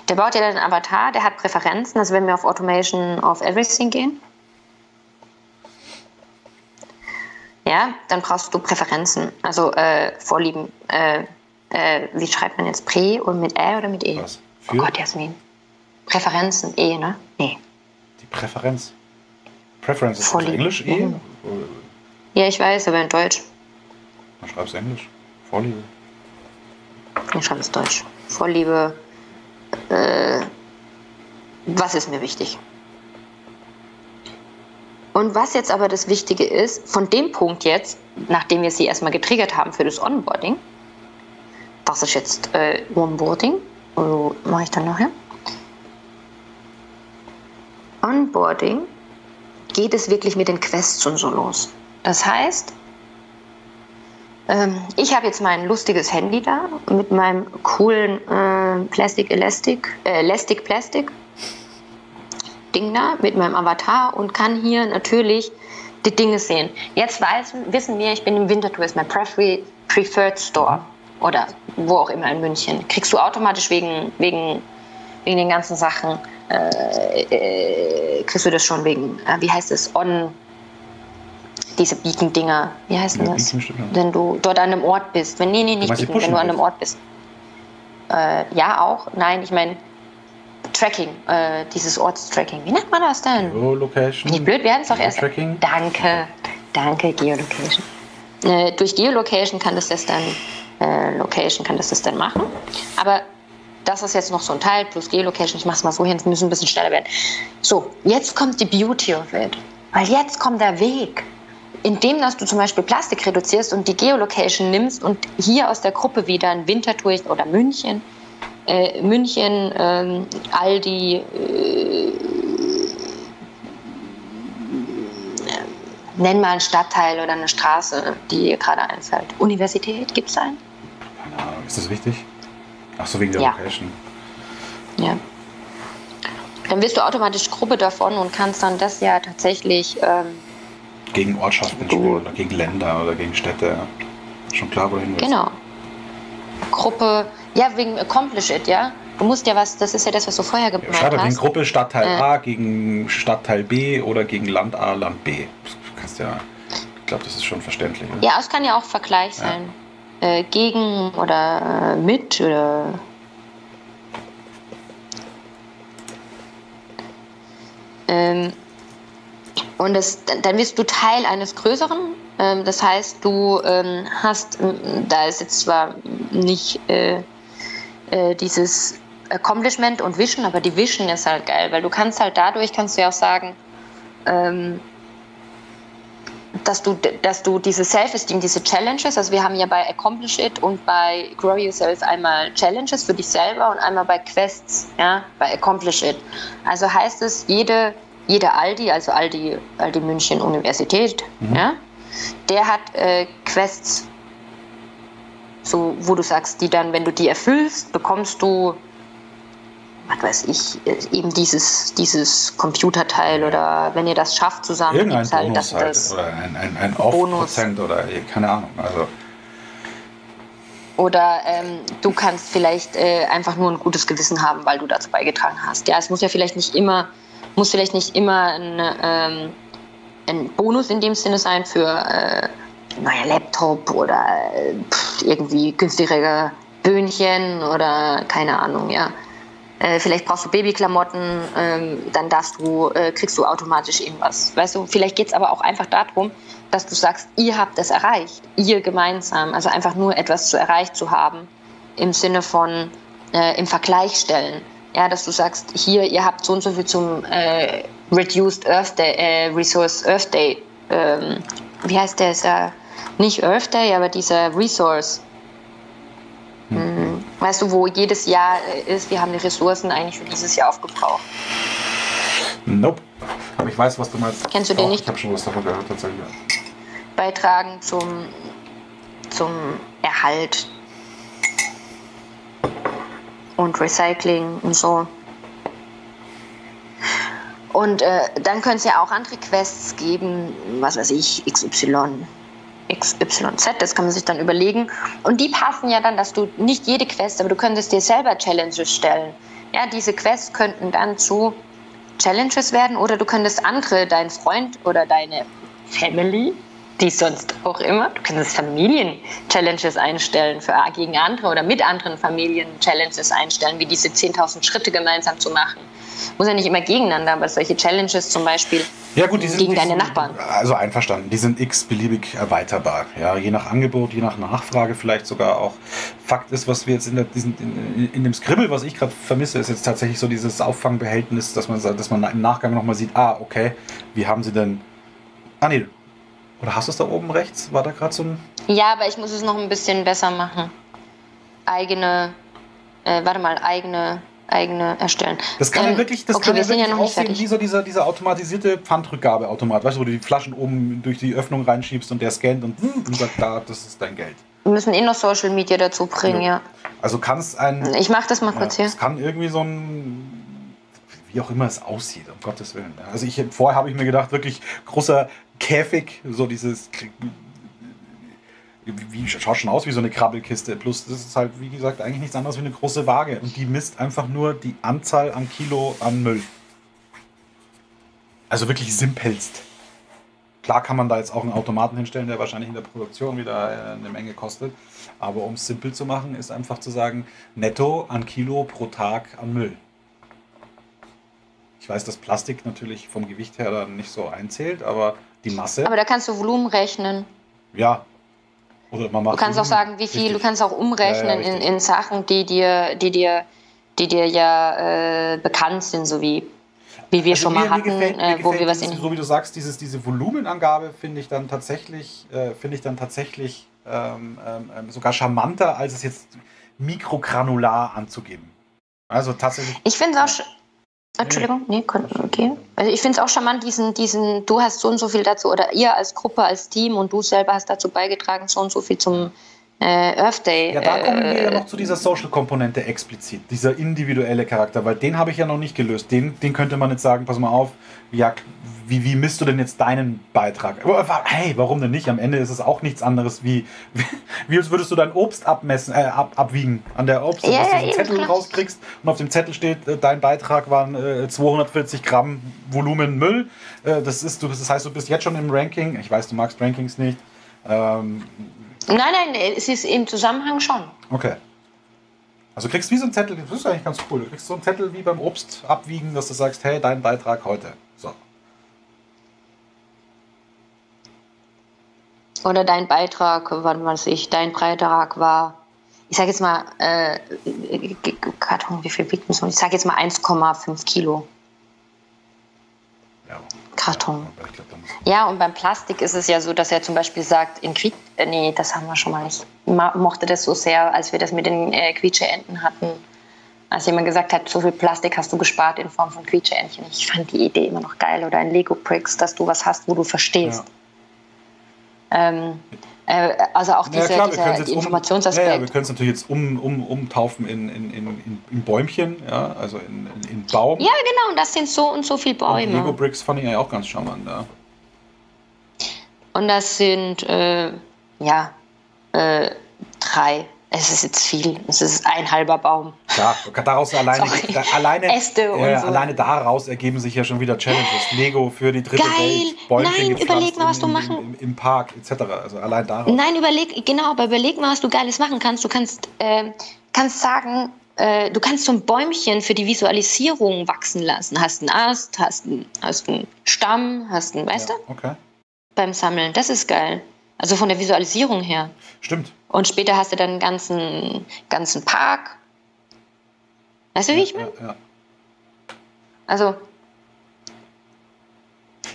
der baut ja einen Avatar, der hat Präferenzen. Also wenn wir auf Automation of Everything gehen, ja, dann brauchst du Präferenzen, also äh, Vorlieben. Äh, äh, wie schreibt man jetzt Prä und mit Ä oder mit E? Was? Für? Oh Gott, Jasmin. Präferenzen, E, ne? Nee. Die Präferenz. Preference ist Vorliebe. auf Englisch eh? Mhm. Ja, ich weiß, aber in Deutsch. Dann schreibst du Englisch. Vorliebe. Ich schreibe es Deutsch. Vorliebe. Äh, was ist mir wichtig? Und was jetzt aber das Wichtige ist, von dem Punkt jetzt, nachdem wir sie erstmal getriggert haben für das Onboarding, das ist jetzt äh, Onboarding, also mache ich dann nachher. Onboarding geht es wirklich mit den Quests und so los. Das heißt, ähm, ich habe jetzt mein lustiges Handy da mit meinem coolen äh, Plastic Elastic, äh, Elastic Plastic Ding da mit meinem Avatar und kann hier natürlich die Dinge sehen. Jetzt weiß, wissen wir, ich bin im Winterthur, ist mein Prefer Preferred Store oder wo auch immer in München. Kriegst du automatisch wegen, wegen, wegen den ganzen Sachen, äh, äh, kriegst du das schon wegen, äh, wie heißt es, on, diese Beacon-Dinger, wie heißt denn Ja, das? Wenn du dort an einem Ort bist. Wenn, nee, nee, nicht Beacon, wenn du an einem? Ort bist. Äh, ja, auch. Nein, ich meine Tracking, äh, dieses Ortstracking. Wie nennt man das denn? Geolocation. Bin ich blöd? Wir hatten es doch erst. Geotracking? Danke, danke, Geolocation. Äh, durch Geolocation kann das das dann, äh, Location kann das das dann machen. Aber das ist jetzt noch so ein Teil plus Geolocation. Ich mache es mal so hin, wir müssen ein bisschen schneller werden. So, jetzt kommt die Beauty of it. Weil jetzt kommt der Weg. Indem, dass du zum Beispiel Plastik reduzierst und die Geolocation nimmst und hier aus der Gruppe wieder ein Winterthur oder München, äh, München, ähm, Aldi, nenn mal einen Stadtteil oder eine Straße, die dir gerade einfällt. Universität, gibt es einen? Keine Ahnung, ist das wichtig? Ach so, wegen der Ja. Location. Ja. Dann wirst du automatisch Gruppe davon und kannst dann das ja tatsächlich, ähm, Gegen Ortschaften spielen oder gegen Länder oder gegen Städte. Schon klar, wohin du genau. Gruppe, ja, wegen Accomplish It, ja. Du musst ja was, das ist ja das, was du vorher Ja, gemeint Schreib hast. gegen Gruppe Stadtteil Äh. A gegen Stadtteil B oder gegen Land A, Land B. Du kannst ja, ich glaube, das ist schon verständlich. oder? Ja, es kann ja auch Vergleich Ja. sein. Äh, gegen oder äh, mit oder. Ähm, und das, dann wirst du Teil eines Größeren. Ähm, das heißt, du ähm, hast, da ist jetzt zwar nicht äh, äh, dieses Accomplishment und Vision, aber die Vision ist halt geil, weil du kannst halt dadurch, kannst du ja auch sagen, ähm, dass du, dass du diese Self-Esteem, diese Challenges, also wir haben ja bei Accomplish It und bei Grow Yourself einmal Challenges für dich selber und einmal bei Quests, ja, bei Accomplish It. Also heißt es, jede, jede Aldi, also Aldi, Aldi München Universität, ja, der hat äh, Quests, so, wo du sagst, die dann, wenn du die erfüllst, bekommst du was weiß ich, äh, eben dieses, dieses Computerteil oder wenn ihr das schafft zusammen, Irgendein gibt's halt Bonus das, halt. das Oder ein, ein, ein. Off-Prozent oder keine Ahnung. Also, Oder ähm, du kannst vielleicht äh, einfach nur ein gutes Gewissen haben, weil du dazu beigetragen hast. Ja, es muss ja vielleicht nicht immer, muss vielleicht nicht immer ein, ähm, ein Bonus in dem Sinne sein für äh, neuer Laptop oder pff, irgendwie günstigere Böhnchen oder keine Ahnung, ja. Äh, vielleicht brauchst du Babyklamotten, ähm, dann darfst du, äh, kriegst du automatisch irgendwas. Weißt du, vielleicht geht es aber auch einfach darum, dass du sagst, ihr habt es erreicht, ihr gemeinsam. Also einfach nur etwas zu erreicht zu haben im Sinne von äh, im Vergleich stellen. Ja, dass du sagst, hier, ihr habt so und so viel zum äh, Reduced Earth Day, äh, Resource Earth Day. Ähm, wie heißt der? Ist ja nicht Earth Day, aber dieser Resource. Hm. Weißt du, wo jedes Jahr äh, ist, wir haben die Ressourcen eigentlich für dieses Jahr aufgebraucht. nope. Aber ich weiß, was du meinst. Kennst du den Doch, nicht? Ich habe schon was davon gehört, tatsächlich. Beitragen zum, zum Erhalt und Recycling und so. Und äh, dann können es ja auch andere Quests geben, was weiß ich, XY, XYZ, das kann man sich dann überlegen. Und die passen ja dann, dass du nicht jede Quest, aber du könntest dir selber Challenges stellen. Ja, diese Quests könnten dann zu Challenges werden oder du könntest andere, deinen Freund oder deine Family, die sonst auch immer. Du kannst Familien-Challenges einstellen für gegen andere oder mit anderen Familien-Challenges einstellen, wie diese 10.000 Schritte gemeinsam zu machen. Muss ja nicht immer gegeneinander, aber solche Challenges zum Beispiel ja, gut, sind, gegen deine sind, Nachbarn. Also einverstanden, die sind x-beliebig erweiterbar. Ja, je nach Angebot, je nach Nachfrage vielleicht sogar auch. Fakt ist, was wir jetzt in, der, diesen, in, in dem Skribbel, was ich gerade vermisse, ist jetzt tatsächlich so dieses Auffangbehältnis, dass man, dass man im Nachgang nochmal sieht, ah, okay, wie haben sie denn... Ah, nee, oder hast du es da oben rechts? War da gerade so ein... Ja, aber ich muss es noch ein bisschen besser machen. Eigene, äh, warte mal, eigene eigene erstellen. Das kann ähm, ja wirklich, das okay, kann wir ja wirklich ja aussehen fertig. wie so dieser, dieser automatisierte Pfandrückgabeautomat, weißt du, wo du die Flaschen oben durch die Öffnung reinschiebst und der scannt und, und sagt, da, das ist dein Geld. Wir müssen eh noch Social Media dazu bringen, ja. Also kann es ein... Ich mache das mal Ja, kurz hier. Es kann irgendwie so ein, wie auch immer es aussieht, um Gottes Willen. Ja, Also ich vorher habe ich mir gedacht, wirklich großer Käfig, so dieses wie schaut schon aus wie so eine Krabbelkiste. Plus das ist halt, wie gesagt, eigentlich nichts anderes wie eine große Waage. Und die misst einfach nur die Anzahl an Kilo an Müll. Also wirklich simpelst. Klar kann man da jetzt auch einen Automaten hinstellen, der wahrscheinlich in der Produktion wieder äh, eine Menge kostet. Aber um es simpel zu machen, ist einfach zu sagen, netto an Kilo pro Tag an Müll. Ich weiß, dass Plastik natürlich vom Gewicht her dann nicht so einzählt, aber die Masse, Aber da kannst du Volumen rechnen. ja. Du kannst auch sagen, wie viel, du Richtig. kannst auch umrechnen Ja, ja, in, in Sachen, die dir, die dir, die dir ja äh, bekannt sind, so wie, wie wir Also schon mal mir- mir hatten, gefällt- äh, wo wir was in. So wie du sagst, dieses, diese Volumenangabe finde ich dann tatsächlich, äh, finde ich dann tatsächlich ähm, ähm, ähm, sogar charmanter, als es jetzt mikrogranular anzugeben. Also tatsächlich. Ich finde es auch. Sch- Entschuldigung, nee, kon- okay. Also ich finde es auch charmant, diesen, diesen, du hast so und so viel dazu, oder ihr als Gruppe, als Team und du selber hast dazu beigetragen, so und so viel zum äh, Earth Day. Ja, da kommen wir ja äh, noch zu dieser Social-Komponente explizit, dieser individuelle Charakter, weil den habe ich ja noch nicht gelöst. Den, den könnte man jetzt sagen, pass mal auf, ja, wie, wie misst du denn jetzt deinen Beitrag? Hey, warum denn nicht? Am Ende ist es auch nichts anderes wie, wie als würdest du dein Obst abmessen, äh, ab, abwiegen an der Obst, Ja, dass du ja, einen Zettel klar. rauskriegst und auf dem Zettel steht, äh, dein Beitrag waren äh, 240 Gramm Volumen Müll. Äh, das, ist, du, das heißt, du bist jetzt schon im Ranking. Ich weiß, du magst Rankings nicht. Ähm, Nein, nein, es ist im Zusammenhang schon. Okay. Also du kriegst wie so einen Zettel, das ist eigentlich ganz cool. Du kriegst so einen Zettel wie beim Obst abwiegen, dass du sagst, hey, dein Beitrag heute. So. Oder dein Beitrag, wann weiß ich, dein Beitrag war, ich sage jetzt mal, äh, Karton, wie viel wiegt? Ich sage jetzt mal 1,5 Kilo Ja. Karton. Ja, und beim Plastik ist es ja so, dass er zum Beispiel sagt, in Quiet, äh, nee, das haben wir schon mal nicht. Ma mochte das so sehr, als wir das mit den äh, Quietscheenten hatten. Als jemand gesagt hat, so viel Plastik hast du gespart in Form von Quietscheentchen. Ich fand die Idee immer noch geil. Oder ein Lego-Bricks, dass du was hast, wo du verstehst. Ähm, äh, also auch Ja, dieser, klar, dieser es jetzt um, Informationsaspekt. ja, ja, wir können es natürlich jetzt um, um, umtaufen in, in, in, in, Bäumchen, ja, also in, in, in Baum. Ja, genau, und das sind so und so viele Und Lego Bäume. Bricks fand ich eigentlich auch ganz charmant. Ja. Und das sind, äh, ja, äh, drei. Es ist jetzt viel. Es ist ein halber Baum. Klar, daraus alleine, da, alleine, Äste und äh, so. alleine daraus ergeben sich ja schon wieder Challenges. Lego für die dritte Geil. Welt, Bäumchen Nein, überleg mal, was du im, machen- Im, im Park etc. Also allein daraus. Nein, überleg, genau, aber überleg mal, was du Geiles machen kannst. Du kannst, äh, kannst sagen, äh, du kannst so ein Bäumchen für die Visualisierung wachsen lassen. Hast einen Ast, hast einen, hast einen Stamm, hast einen, weißt ja, du, okay. beim Sammeln. Das ist geil. Also von der Visualisierung her. Stimmt. Und später hast du dann einen ganzen, ganzen Park. Weißt du, wie ich meine? Ja, ja. Also,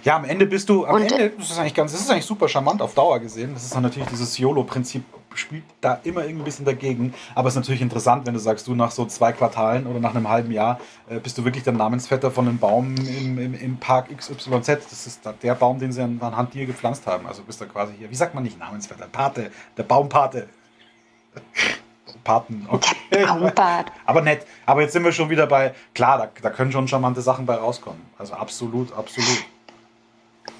Ja, am Ende bist du, am Und, Ende, das ist eigentlich ganz, das ist eigentlich super charmant auf Dauer gesehen. Das ist dann natürlich dieses YOLO-Prinzip spielt da immer irgendwie ein bisschen dagegen. Aber es ist natürlich interessant, wenn du sagst, du nach so zwei Quartalen oder nach einem halben Jahr äh, bist du wirklich der Namensvetter von einem Baum im, im, im Park XYZ. Das ist der Baum, den sie an- anhand dir gepflanzt haben. Also bist du quasi hier, wie sagt man nicht Namensvetter? Pate, der Baumpate. Paten. Baumbart. Aber nett. Aber jetzt sind wir schon wieder bei, klar, da, da können schon charmante Sachen bei rauskommen. Also absolut, absolut.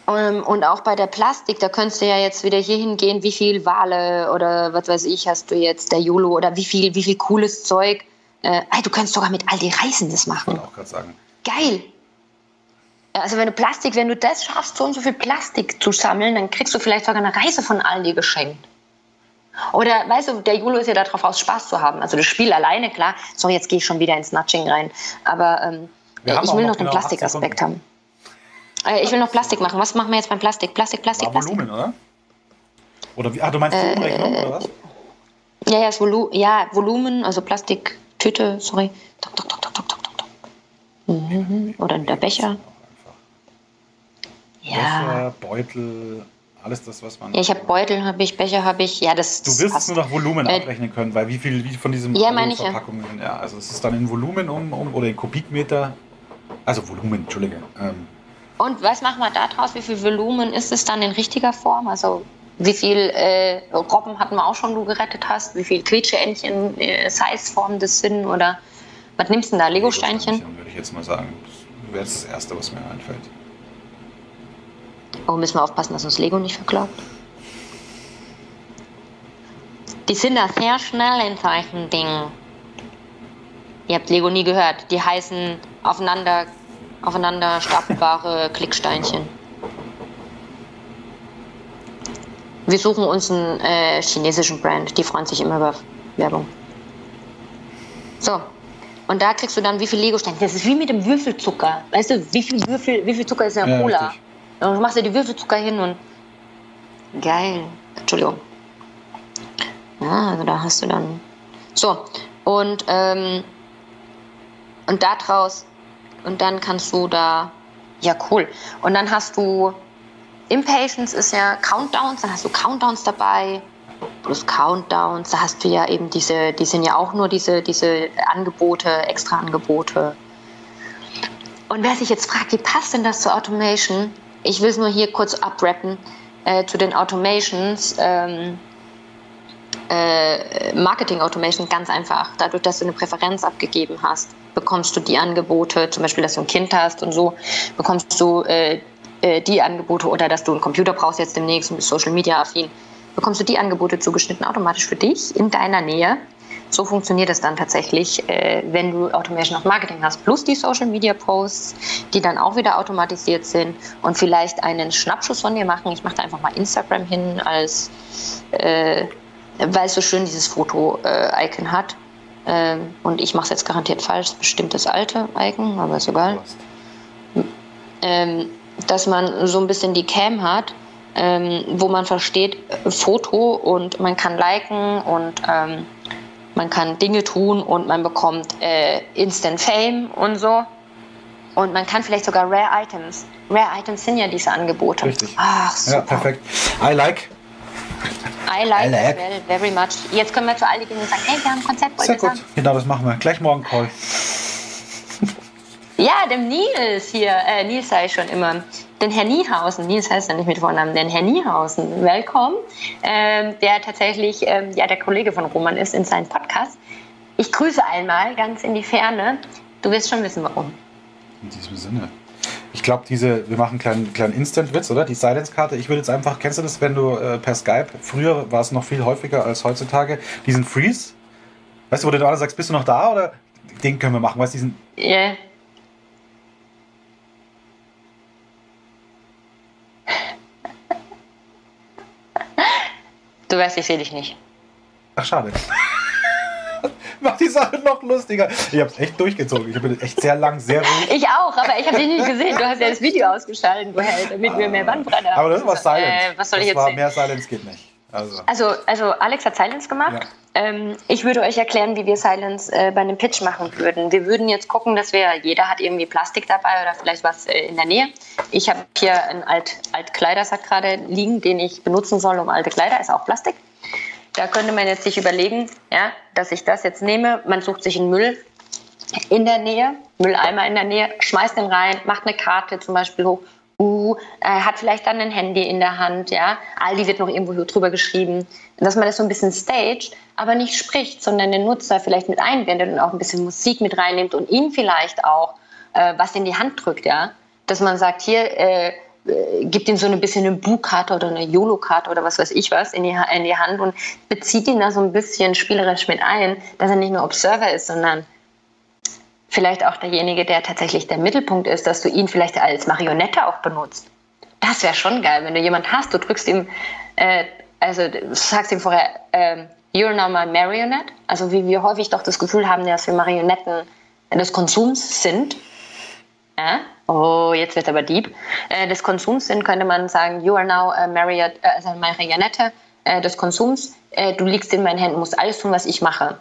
Ähm, und auch bei der Plastik, da könntest du ja jetzt wieder hier hingehen, wie viel Wale oder was weiß ich hast du jetzt, der YOLO oder wie viel, wie viel cooles Zeug. Äh, du könntest sogar mit all die Reisen das Ich machen. wollte auch gerade sagen. Geil. Also wenn du Plastik, wenn du das schaffst, so und so viel Plastik zu sammeln, dann kriegst du vielleicht sogar eine Reise von Aldi geschenkt. Oder weißt du, der Julo ist ja darauf aus, Spaß zu haben. Also das Spiel alleine, klar. So, jetzt gehe ich schon wieder ins Nudging rein. Aber ähm, ich will noch, noch den genau Plastikaspekt haben. Äh, ich will noch Plastik machen. Was machen wir jetzt beim Plastik? Plastik, Plastik, War Plastik. Volumen, oder? Oder wie? Ah, du meinst die äh, Umrechnung, oder was? Ja, ja, Volu ja, Volumen, also Plastiktüte, sorry. Tok, tok, tok, tok, tok, tok, tok. Mhm. Oder der Becher. Ja. Becher, Beutel, alles das, was man. Ja, ich habe Beutel, habe ich, Becher habe ich. Ja, das. Du wirst es nur nach Volumen äh, abrechnen können, weil wie viel wie von diesem ja, meine ich, ja. ja, also es ist dann in Volumen um, um oder in Kubikmeter. Also Volumen, Entschuldige. Ähm, und was machen wir da draus? Wie viel Volumen ist es dann in richtiger Form? Also wie viel äh, Robben hatten wir auch schon, du gerettet hast? Wie viel Quietscheentchen, äh, Sizeform das sind? Oder was nimmst du denn da? Lego-Steinchen? Lego würde ich jetzt mal sagen. Das wäre das Erste, was mir einfällt. Oh, müssen wir aufpassen, dass uns Lego nicht verklaut. Die sind da sehr schnell in solchen Dingen. Ihr habt Lego nie gehört. Die heißen aufeinander, aufeinander stapelbare Klicksteinchen. Wir suchen uns einen äh, chinesischen Brand. Die freuen sich immer über Werbung. So. Und da kriegst du dann wie viel Lego-Steine. Das ist wie mit dem Würfelzucker. Weißt du, wie viel Würfel, wie viel Zucker ist in der ja, Cola? Richtig. Und du machst dir die Würfelzucker hin und geil. Entschuldigung. Ja, also da hast du dann. So, und, ähm, und da draus, und dann kannst du da, ja cool. Und dann hast du, Impatience ist ja Countdowns, dann hast du Countdowns dabei, plus Countdowns, da hast du ja eben diese, die sind ja auch nur diese, diese Angebote, extra Angebote. Und wer sich jetzt fragt, wie passt denn das zur Automation? ich will es nur hier kurz abrappen äh, zu den Automations. Ähm, äh, Marketing Automation ganz einfach. Dadurch, dass du eine Präferenz abgegeben hast, bekommst du die Angebote, zum Beispiel, dass du ein Kind hast und so, bekommst du äh, äh die Angebote oder dass du einen Computer brauchst jetzt demnächst und bist Social Media affin, bekommst du die Angebote zugeschnitten automatisch für dich in deiner Nähe so funktioniert es dann tatsächlich, äh, wenn du Automation of Marketing hast, plus die Social Media Posts, die dann auch wieder automatisiert sind und vielleicht einen Schnappschuss von dir machen. Ich mache da einfach mal Instagram hin, als äh, weil es so schön dieses Foto-Icon äh, hat. Ähm, und ich mache es jetzt garantiert falsch, bestimmt das alte Icon, aber ist egal. Ähm, dass man so ein bisschen die Cam hat, ähm, wo man versteht, äh, Foto und man kann liken und ähm, man kann Dinge tun und man bekommt äh, Instant Fame und so. Und man kann vielleicht sogar Rare Items. Rare Items sind ja diese Angebote. Richtig. Ach, super. Ja, perfekt. I like. I like, I like. Well, very much. Jetzt können wir zu Aldi gehen und sagen, hey, wir haben ein Konzept. Sehr gut. Sagen. Genau, das machen wir. Gleich morgen Call. Ja, dem Nils hier, äh, Nils sei ich schon immer, den Herr Niehausen, Nils heißt ja nicht mit Vornamen, den Herr Niehausen, willkommen, ähm, der tatsächlich ähm, ja, der Kollege von Roman ist in seinem Podcast. Ich grüße einmal ganz in die Ferne. Du wirst schon wissen, warum. In diesem Sinne. Ich glaube, diese, wir machen einen kleinen, kleinen Instant-Witz, oder? Die Silence-Karte. Ich würde jetzt einfach, kennst du das, wenn du äh, per Skype, früher war es noch viel häufiger als heutzutage, diesen Freeze, weißt du, wo du alle sagst, bist du noch da oder den können wir machen, weißt du, diesen. Ja. Yeah. Du weißt, ich sehe dich nicht. Ach, schade. Macht die Sache noch lustiger. Ich habe es echt durchgezogen. Ich bin echt sehr lang, sehr ruhig. Ich auch, aber ich habe dich nicht gesehen. Du hast ja das Video ausgeschaltet, damit wir mehr Bandbreite haben. Aber das war Silence. Äh, was soll das ich jetzt war, Mehr Silence geht nicht. Also, also, also Alex hat Silence gemacht. Ja. Ähm, ich würde euch erklären, wie wir Silence äh, bei einem Pitch machen würden. Wir würden jetzt gucken, dass wir, jeder hat irgendwie Plastik dabei oder vielleicht was äh, in der Nähe. Ich habe hier einen Alt, Altkleidersack gerade liegen, den ich benutzen soll, um alte Kleider, ist auch Plastik. Da könnte man jetzt sich überlegen, ja, dass ich das jetzt nehme. Man sucht sich einen Müll in der Nähe, Mülleimer in der Nähe, schmeißt den rein, macht eine Karte zum Beispiel hoch uh, hat vielleicht dann ein Handy in der Hand, ja. Aldi wird noch irgendwo drüber geschrieben. Dass man das so ein bisschen staged, aber nicht spricht, sondern den Nutzer vielleicht mit einbindet und auch ein bisschen Musik mit reinnimmt und ihn vielleicht auch äh, was in die Hand drückt, ja. Dass man sagt, hier, äh, äh gibt ihm so ein bisschen eine Bu-Karte oder eine YOLO-Karte oder was weiß ich was in die, in die Hand und bezieht ihn da so ein bisschen spielerisch mit ein, dass er nicht nur Observer ist, sondern vielleicht auch derjenige, der tatsächlich der Mittelpunkt ist, dass du ihn vielleicht als Marionette auch benutzt. Das wäre schon geil, wenn du jemanden hast, du drückst ihm, äh, also sagst ihm vorher, äh, you're now my marionette. Also wie wir häufig doch das Gefühl haben, dass wir Marionetten des Konsums sind. Ja? Oh, jetzt wird aber deep. Äh, des Konsums sind, könnte man sagen, you are now a Marionette, äh, also Marionette äh, des Konsums. Äh, du liegst in meinen Händen, musst alles tun, was ich mache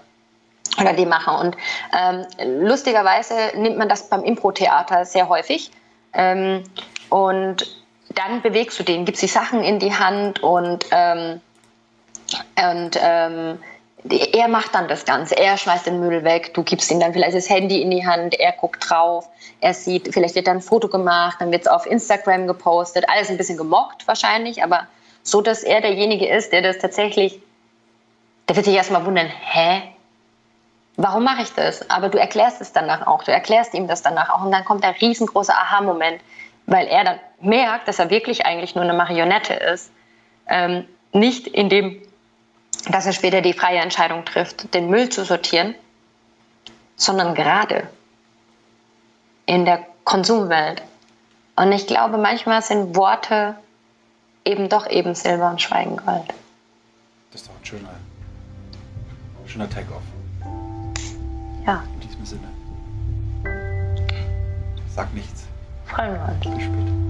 oder die machen. Und ähm, lustigerweise nimmt man das beim Impro-Theater sehr häufig. Ähm, und dann bewegst du den, gibst die Sachen in die Hand und, ähm, und ähm, er macht dann das Ganze. Er schmeißt den Müll weg, du gibst ihm dann vielleicht das Handy in die Hand, er guckt drauf, er sieht, vielleicht wird dann ein Foto gemacht, dann wird es auf Instagram gepostet, alles ein bisschen gemockt wahrscheinlich, aber so, dass er derjenige ist, der das tatsächlich, der wird sich erstmal wundern, hä, warum mache ich das? Aber du erklärst es danach auch, du erklärst ihm das danach auch. Und dann kommt der riesengroße Aha-Moment, weil er dann merkt, dass er wirklich eigentlich nur eine Marionette ist. Ähm, nicht in dem, dass er später die freie Entscheidung trifft, den Müll zu sortieren, sondern gerade in der Konsumwelt. Und ich glaube, manchmal sind Worte eben doch eben Silber und Schweigen Gold. Das ist doch ein schöner, schöner Take-off. Ja. In diesem Sinne. Sag nichts. Freuen wir uns. Bis später.